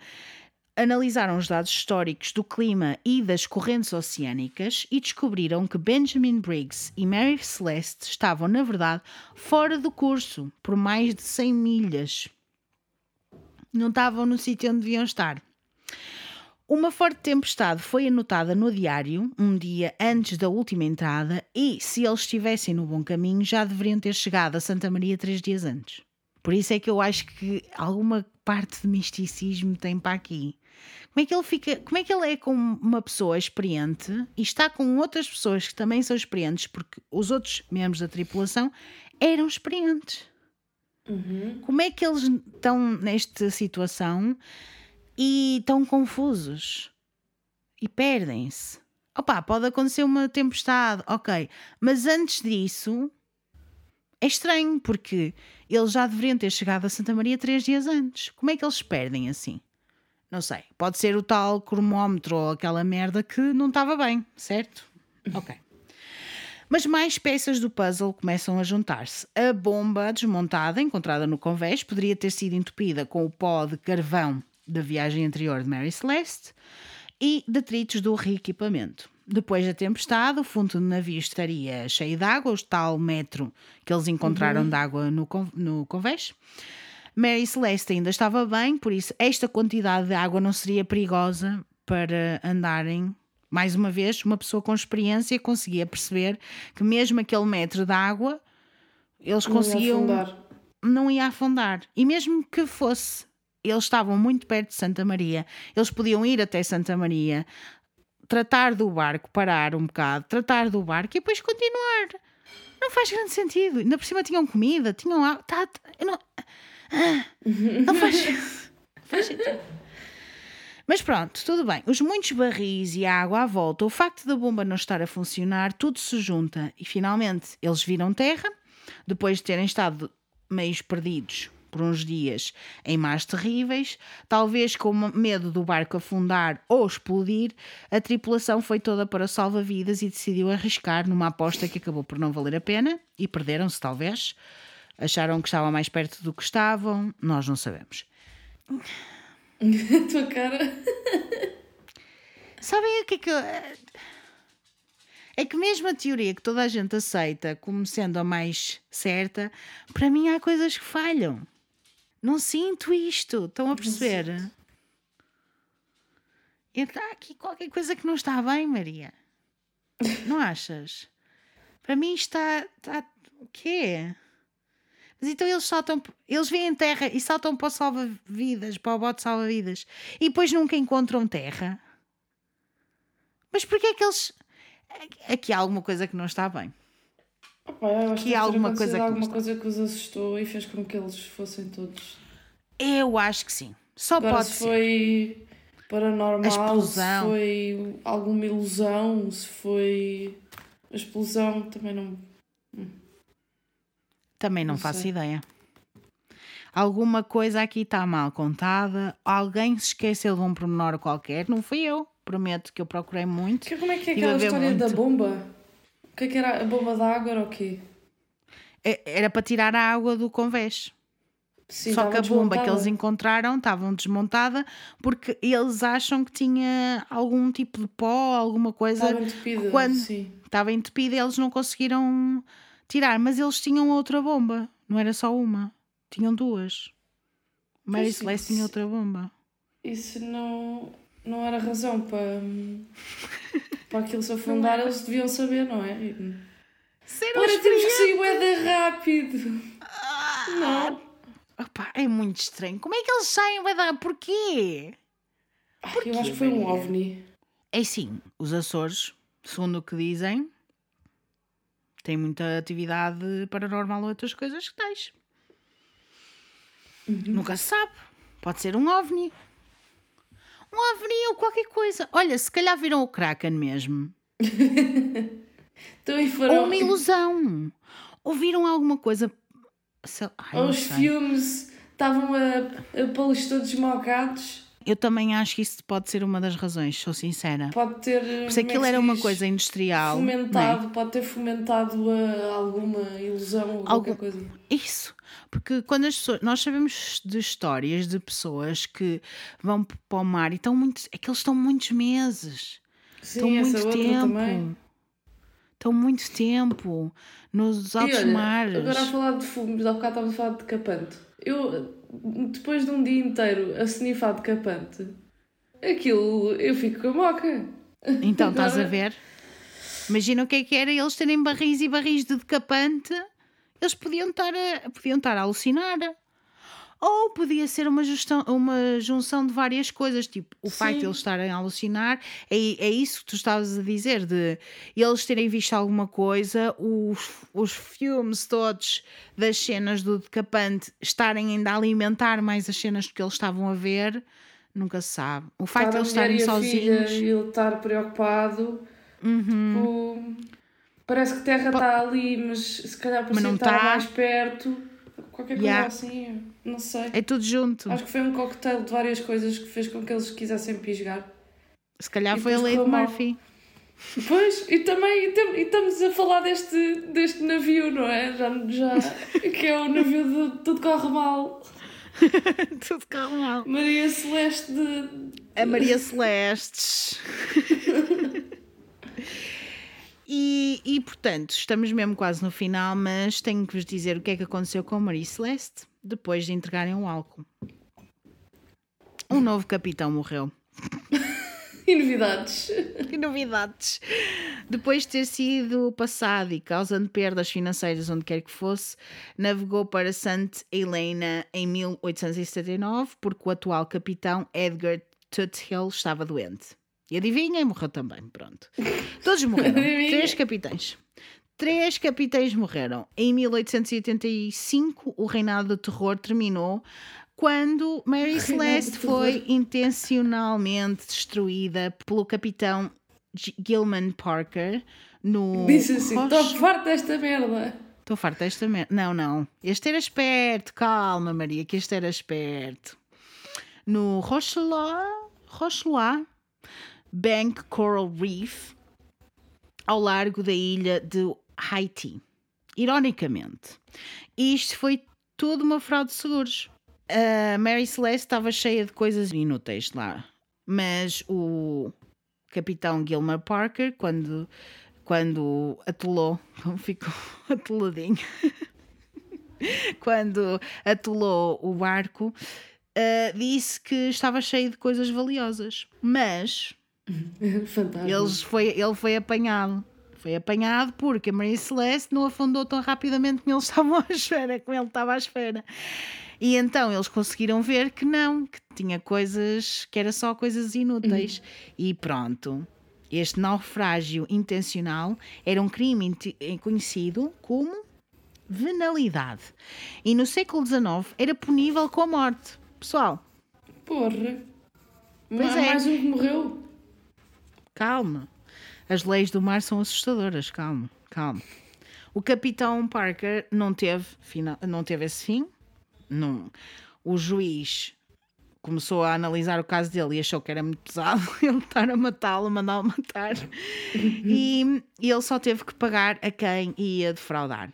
analisaram os dados históricos do clima e das correntes oceânicas e descobriram que Benjamin Briggs e Mary Celeste estavam, na verdade, fora do curso por mais de 100 milhas. Não estavam no sítio onde deviam estar. Uma forte tempestade foi anotada no diário um dia antes da última entrada e, se eles estivessem no bom caminho, já deveriam ter chegado a Santa Maria três dias antes. Por isso é que eu acho que alguma parte de misticismo tem para aqui. Como é que ele fica, como é que ele é com uma pessoa experiente e está com outras pessoas que também são experientes, porque os outros membros da tripulação eram experientes. Como é que eles estão nesta situação e estão confusos e perdem-se? Opa, pode acontecer uma tempestade, ok, mas antes disso é estranho porque eles já deveriam ter chegado a Santa Maria três dias antes. Como é que eles perdem assim? Não sei. Pode ser o tal cromómetro ou aquela merda que não estava bem, certo? Ok. Mas mais peças do puzzle começam a juntar-se. A bomba desmontada, encontrada no convés, poderia ter sido entupida com o pó de carvão da viagem anterior de Mary Celeste e detritos do reequipamento. Depois da tempestade, o fundo do navio estaria cheio de água, o tal metro que eles encontraram de água no, no convés. Mary Celeste ainda estava bem, por isso esta quantidade de água não seria perigosa para andarem. Mais uma vez, uma pessoa com experiência conseguia perceber que mesmo aquele metro de água eles Não ia conseguiam afundar. não ia afundar. E mesmo que fosse, eles estavam muito perto de Santa Maria, eles podiam ir até Santa Maria, tratar do barco, parar um bocado, tratar do barco e depois continuar. Não faz grande sentido. Ainda por cima tinham comida, tinham água. Tá, não, não faz. Mas pronto, tudo bem. Os muitos barris e a água à volta, o facto da bomba não estar a funcionar, tudo se junta e finalmente eles viram terra, depois de terem estado meios perdidos por uns dias em mares terríveis, talvez com medo do barco afundar ou explodir, a tripulação foi toda para salva-vidas e decidiu arriscar numa aposta que acabou por não valer a pena e perderam-se, talvez. Acharam que estavam mais perto do que estavam, nós não sabemos. A tua cara. Sabem o que é que. eu- É que mesmo a teoria que toda a gente aceita como sendo a mais certa, para mim há coisas que falham. Não sinto isto. Estão a perceber? Está aqui qualquer coisa que não está bem, Maria. Não achas? Para mim está. está o quê? Mas então eles saltam, eles vêm terra e saltam para o salva-vidas, para o bote salva-vidas, e depois nunca encontram terra. Mas porquê é que eles. Aqui há alguma coisa que não está bem. Opa, eu acho Que que, há alguma coisa que alguma coisa que os assustou e fez com que eles fossem todos. Eu acho que sim. Só Agora, pode se ser. foi paranormal, explosão. se foi alguma ilusão, se foi. A explosão também não. Também não, Não faço sei. ideia. Alguma coisa aqui está mal contada. Alguém se esqueceu de um pormenor qualquer. Não fui eu. Prometo que eu procurei muito. Que- Como é que é aquela história muito. da bomba? O que é que era? A bomba d'água era o quê? É- Era para tirar a água do convés. Sim, Só estava que a bomba que desmontada. eles encontraram estavam desmontada porque eles acham que tinha algum tipo de pó, alguma coisa. Estava entupida, quando- sim. Estava entupida e eles não conseguiram tirar. Mas eles tinham outra bomba, não era só uma. Tinham duas. Mary Celeste tinha outra bomba. Isso não, não era razão para, para aquilo se afundar, eles deviam saber, não é? Ser Ora, temos que sair de rápido. Não. Opa, é muito estranho. Como é que eles saem? Dar? Porquê? Ai, eu acho que foi um Maria? ovni. É sim, os Açores, segundo o que dizem, têm muita atividade paranormal ou outras coisas que tens. Nunca se sabe. Pode ser um ovni. Um ovni ou qualquer coisa. Olha, se calhar viram o Kraken mesmo. Então, Ou uma ilusão. Ou viram alguma coisa. sei- Ai, não os sei. filmes estavam a, a pô-los todos mocados. Eu também acho que isso pode ser uma das razões, sou sincera. Pode ter. Se aquilo era uma coisa industrial. é? Fomentado, pode ter fomentado a alguma ilusão ou qualquer Algum- coisa. Isso, porque quando as pessoas. Nós sabemos de histórias de pessoas que vão para o mar e estão muito. É que eles estão muitos meses. estão Sim, essa muito tempo. também. Estão muito tempo nos E altos olha, mares. agora a falar de fumos, há bocado estávamos a falar de capante. Eu, depois de um dia inteiro a snifar de capante, aquilo, eu fico com a moca. Então estás a ver? Imagina o que é que era eles terem barris e barris de decapante. Eles podiam estar a, podiam estar a alucinar. Ou podia ser uma, justão, uma junção de várias coisas, tipo o facto de eles estarem a alucinar, é, é isso que tu estavas a dizer, de eles terem visto alguma coisa, os, os filmes todos das cenas do decapante estarem ainda a alimentar mais as cenas que eles estavam a ver, nunca se sabe. O facto de eles estarem filha sozinhos. Uhum. E ele estar preocupado. Tipo, parece que Terra está ali, mas se calhar parecia não estava tá. mais perto. Qualquer coisa Yeah. assim, não sei. É tudo junto. Acho que foi um cocktail de várias coisas que fez com que eles quisessem pisgar. Se calhar E foi a lei de. Murphy. Pois, e também e tam- e estamos a falar deste, deste navio, não é? Já, já, que é o navio de Tudo Corre Mal. tudo corre mal. Maria Celeste de. A Maria Celestes. E, e portanto, estamos mesmo quase no final, mas tenho que vos dizer o que é que aconteceu com a Maria Celeste depois de entregarem o álcool. Um novo capitão morreu. E novidades. Que novidades! Depois de ter sido passado e causando perdas financeiras onde quer que fosse, navegou para Santa Helena em 1879 porque o atual capitão Edgar Tuthill estava doente. E adivinhem, morreu também, pronto. Todos morreram. Três capitães. Três capitães morreram. Em 1885, o reinado de terror terminou quando Mary Celeste foi intencionalmente destruída pelo capitão Gilman Parker no. Disse assim: Roche- estou farto desta merda. Estou farta desta merda. Não, não. Este era esperto. Calma, Maria, que este era esperto. No Rochelois, Rochelois Bank Coral Reef, ao largo da ilha de Haiti. Ironicamente, isto foi tudo uma fraude de seguros. A Mary Celeste estava cheia de coisas inúteis lá, mas o capitão Gilmer Parker, quando, quando atolou, ficou atoladinho, quando atolou o barco, ah, disse que estava cheio de coisas valiosas, mas Fantástico. eles foi, ele foi apanhado. Foi apanhado porque a Maria Celeste não afundou tão rapidamente como eles estavam à espera, como ele estava à espera. E então eles conseguiram ver que não, que tinha coisas, que era só coisas inúteis. E pronto. Este naufrágio intencional era um crime inte- conhecido como venalidade. E no século XIX era punível com a morte. Pessoal, Porra. Pois Mas é. mais um que morreu. Calma. As leis do mar são assustadoras. Calma, calma. O capitão Parker não teve, fina- não teve esse fim. Não. O juiz começou a analisar o caso dele e achou que era muito pesado ele estar a matá-lo, mandá-lo matar. e, e ele só teve que pagar a quem ia defraudar.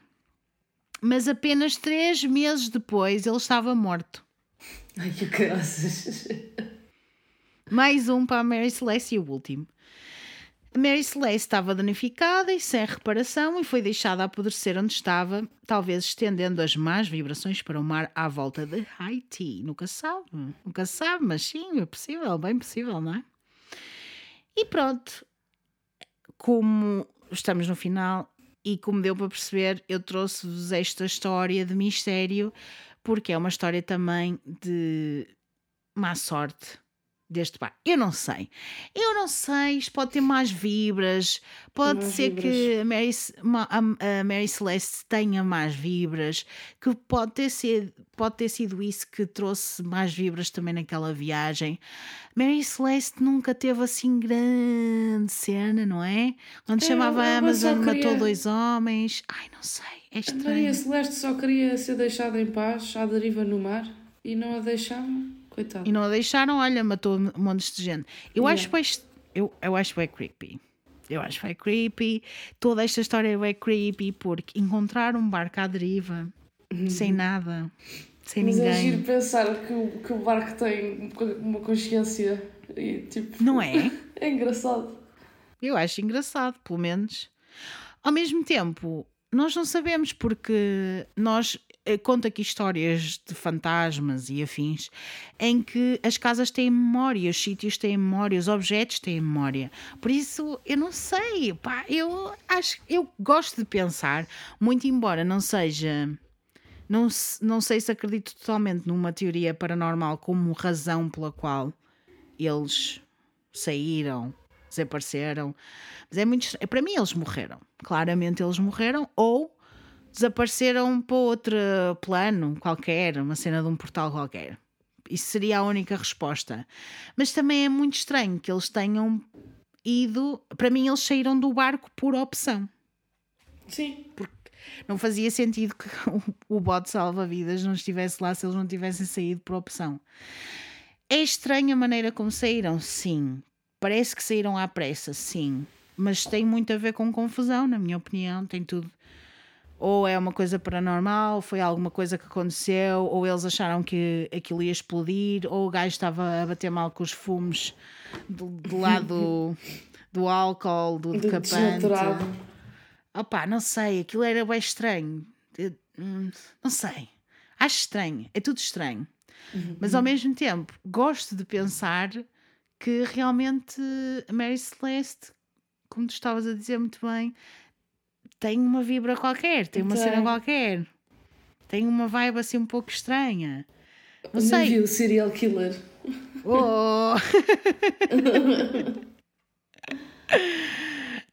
Mas apenas três meses depois ele estava morto. Ai, que graças. Mais um para a Mary Celeste e o último. A Mary Celeste estava danificada e sem reparação e foi deixada apodrecer onde estava, talvez estendendo as más vibrações para o mar à volta de Haiti. Nunca sabe, nunca sabe, mas sim, é possível, bem possível, não é? E pronto, como estamos no final e como deu para perceber, eu trouxe-vos esta história de mistério porque é uma história também de má sorte deste bar. Eu não sei. Eu não sei. Isto pode ter mais vibras. Pode Mais ser vibras. que a Mary, ma- a- Mary Celeste tenha mais vibras. Que pode ter, sido, pode ter sido isso que trouxe mais vibras também naquela viagem. Mary Celeste nunca teve assim grande cena, não é? Quando É, chamava a Amazon matou queria- dois homens. Ai, não sei. É A estranho. Maria Celeste só queria ser deixada em paz, à deriva no mar, e não a deixavam. Coitado. E não a deixaram, olha, matou um monte de gente. Eu Yeah. acho que eu, eu acho que é creepy. Eu acho que é creepy. Toda esta história é creepy porque encontrar um barco à deriva sem nada, sem Mas é ninguém. giro pensar que o, que o barco tem uma consciência e tipo. Não é? É engraçado. Eu acho engraçado, pelo menos. Ao mesmo tempo, nós não sabemos porque nós conta aqui histórias de fantasmas e afins em que as casas têm memória, os sítios têm memória, os objetos têm memória. Por isso, eu não sei, pá, eu acho, eu gosto de pensar, muito embora não seja não, não sei se acredito totalmente numa teoria paranormal como razão pela qual eles saíram, desapareceram. Mas é muito. Para mim, eles morreram. Claramente, eles morreram ou desapareceram para outro plano qualquer, uma cena de um portal qualquer. Isso seria a única resposta. Mas também é muito estranho que eles tenham ido. Para mim, eles saíram do barco por opção. Sim. Não fazia sentido que o, o bote salva-vidas não estivesse lá se eles não tivessem saído por opção. É estranha a maneira como saíram, sim. Parece que saíram à pressa, sim. Mas tem muito a ver com confusão, na minha opinião. Tem tudo. Ou é uma coisa paranormal, foi alguma coisa que aconteceu, ou eles acharam que aquilo ia explodir, ou o gajo estava a bater mal com os fumos do, do lado do álcool, do decapante. Opá, não sei, aquilo era bem estranho. Eu, hum, não sei. Acho estranho, é tudo estranho. Mas ao mesmo tempo, gosto de pensar que realmente a Mary Celeste, como tu estavas a dizer muito bem, tem uma vibra qualquer, tem uma Tem. cena qualquer. Tem uma vibe assim um pouco estranha. Não sei. vi o serial killer. Oh!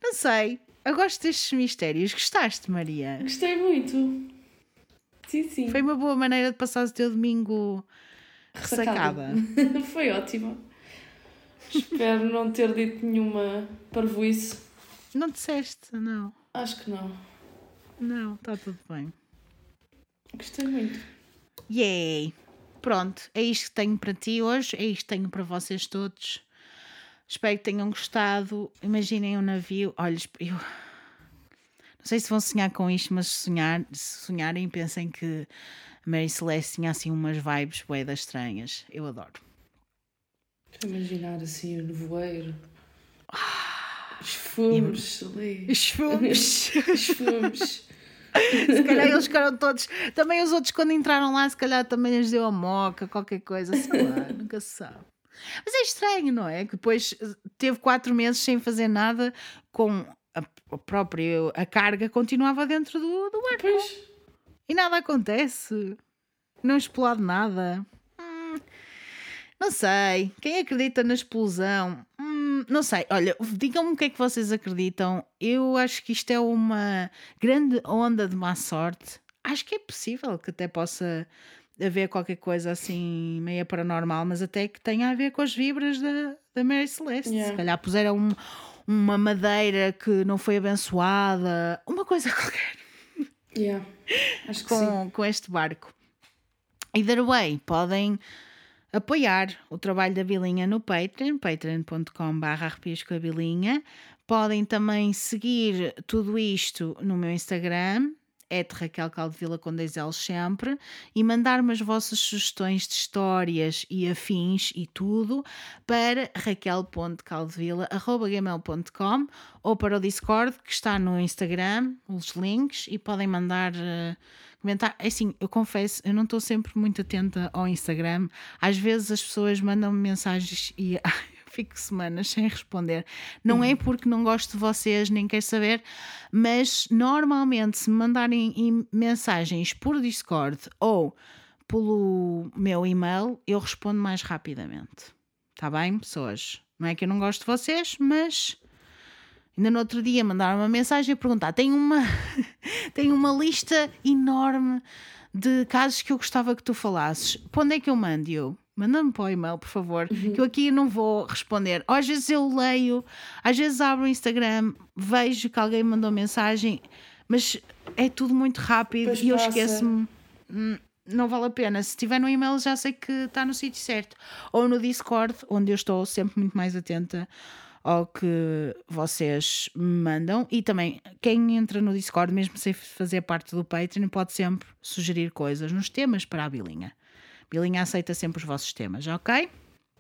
não sei. Eu gosto destes mistérios. Gostaste, Maria? Gostei muito. Sim, sim. Foi uma boa maneira de passar o teu domingo ressacada. Foi ótimo. Espero não ter dito nenhuma parvoíce. Não disseste? Não. Acho que não. Não, está tudo bem. Gostei muito. Yay! Pronto, é isto que tenho para ti hoje, é isto que tenho para vocês todos. Espero que tenham gostado. Imaginem um navio. Olha, eu não sei se vão sonhar com isto, mas se, sonhar, se sonharem, pensem que a Mary Celeste tinha assim umas vibes boedas estranhas. Eu adoro. Estou a imaginar assim o nevoeiro. Os fumos ali. Os fumos. Os fumos. se calhar eles ficaram todos. Também os outros, quando entraram lá, se calhar também lhes deu a moca, qualquer coisa, sei lá, nunca se sabe. Mas é estranho, não é? Que depois eh, teve quatro meses sem fazer nada com a, a própria a carga continuava dentro do, do barco Pois. e nada acontece. Não explode nada. Hum, não sei. Quem acredita na explosão? Hum, não sei. Olha, digam-me o que é que vocês acreditam. Eu acho que isto é uma grande onda de má sorte. Acho que é possível que até possa haver qualquer coisa assim meia paranormal, mas até que tenha a ver com as vibras da, da Mary Celeste. Yeah. Se calhar puseram um- uma madeira que não foi abençoada, uma coisa qualquer Yeah. Acho que sim. com, com este barco. Either way, podem apoiar o trabalho da Bilinha no Patreon, patreon.com.br. Podem também seguir tudo isto no meu Instagram, é Raquel Caldevila com dois L's sempre, e mandar-me as vossas sugestões de histórias e afins e tudo para raquel.caldevila.gmail.com ou para o Discord que está no Instagram, os links, e podem mandar uh, comentar. É assim, eu confesso, eu não estou sempre muito atenta ao Instagram. Às vezes as pessoas mandam-me mensagens e fico semanas sem responder. Não é porque não gosto de vocês, nem quero saber, mas normalmente se me mandarem mensagens por Discord ou pelo meu e-mail, eu respondo mais rapidamente. Está bem, pessoas? Não é que eu não gosto de vocês, mas ainda no outro dia mandaram uma mensagem a perguntar: tem uma, tem uma lista enorme de casos que eu gostava que tu falasses. Para onde é que eu mando? Eu, manda-me para o e-mail, por favor, uhum. que eu aqui não vou responder. Ou às vezes eu leio, às vezes abro o Instagram, vejo que alguém mandou mensagem, mas é tudo muito rápido pois e eu esqueço-me. Hum, não vale a pena. Se estiver no e-mail, já sei que está no sítio certo. Ou no Discord, onde eu estou sempre muito mais atenta ao que vocês me mandam. E também, quem entra no Discord, mesmo sem fazer parte do Patreon, pode sempre sugerir coisas nos temas para a bilinha. Bilinha aceita sempre os vossos temas, ok?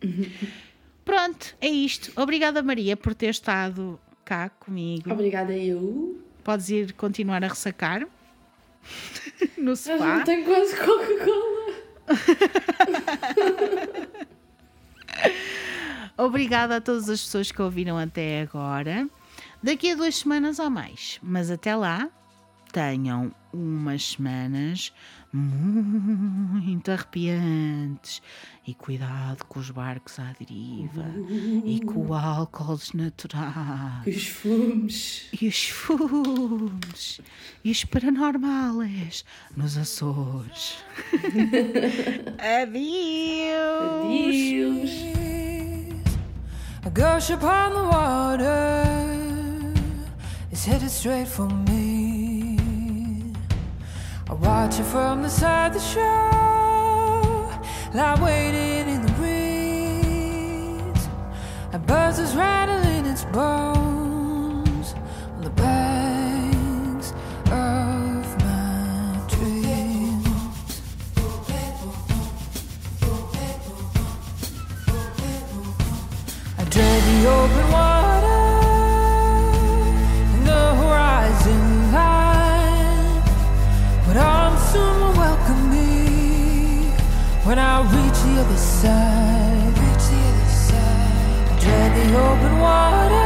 Pronto, é isto. Obrigada, Maria, por ter estado cá comigo. Obrigada, eu. Podes ir continuar a ressacar no sofá. Eu não tenho quase Coca-Cola. Obrigada a todas as pessoas que ouviram até agora. Daqui a duas semanas ou mais. Mas até lá, tenham umas semanas muito arrepiantes. E cuidado com os barcos à deriva. E com o álcool natural. E os fumes. E os fumes. E os paranormais nos Açores. Adeus. Adeus. A ghost upon the water is headed straight for me. I watch it from the side of the shore, lie waiting in the breeze. A buzz is rattling its bones open water and the horizon line. But arms soon will welcome me when I reach the other side. Reach the other side. Dread the open water.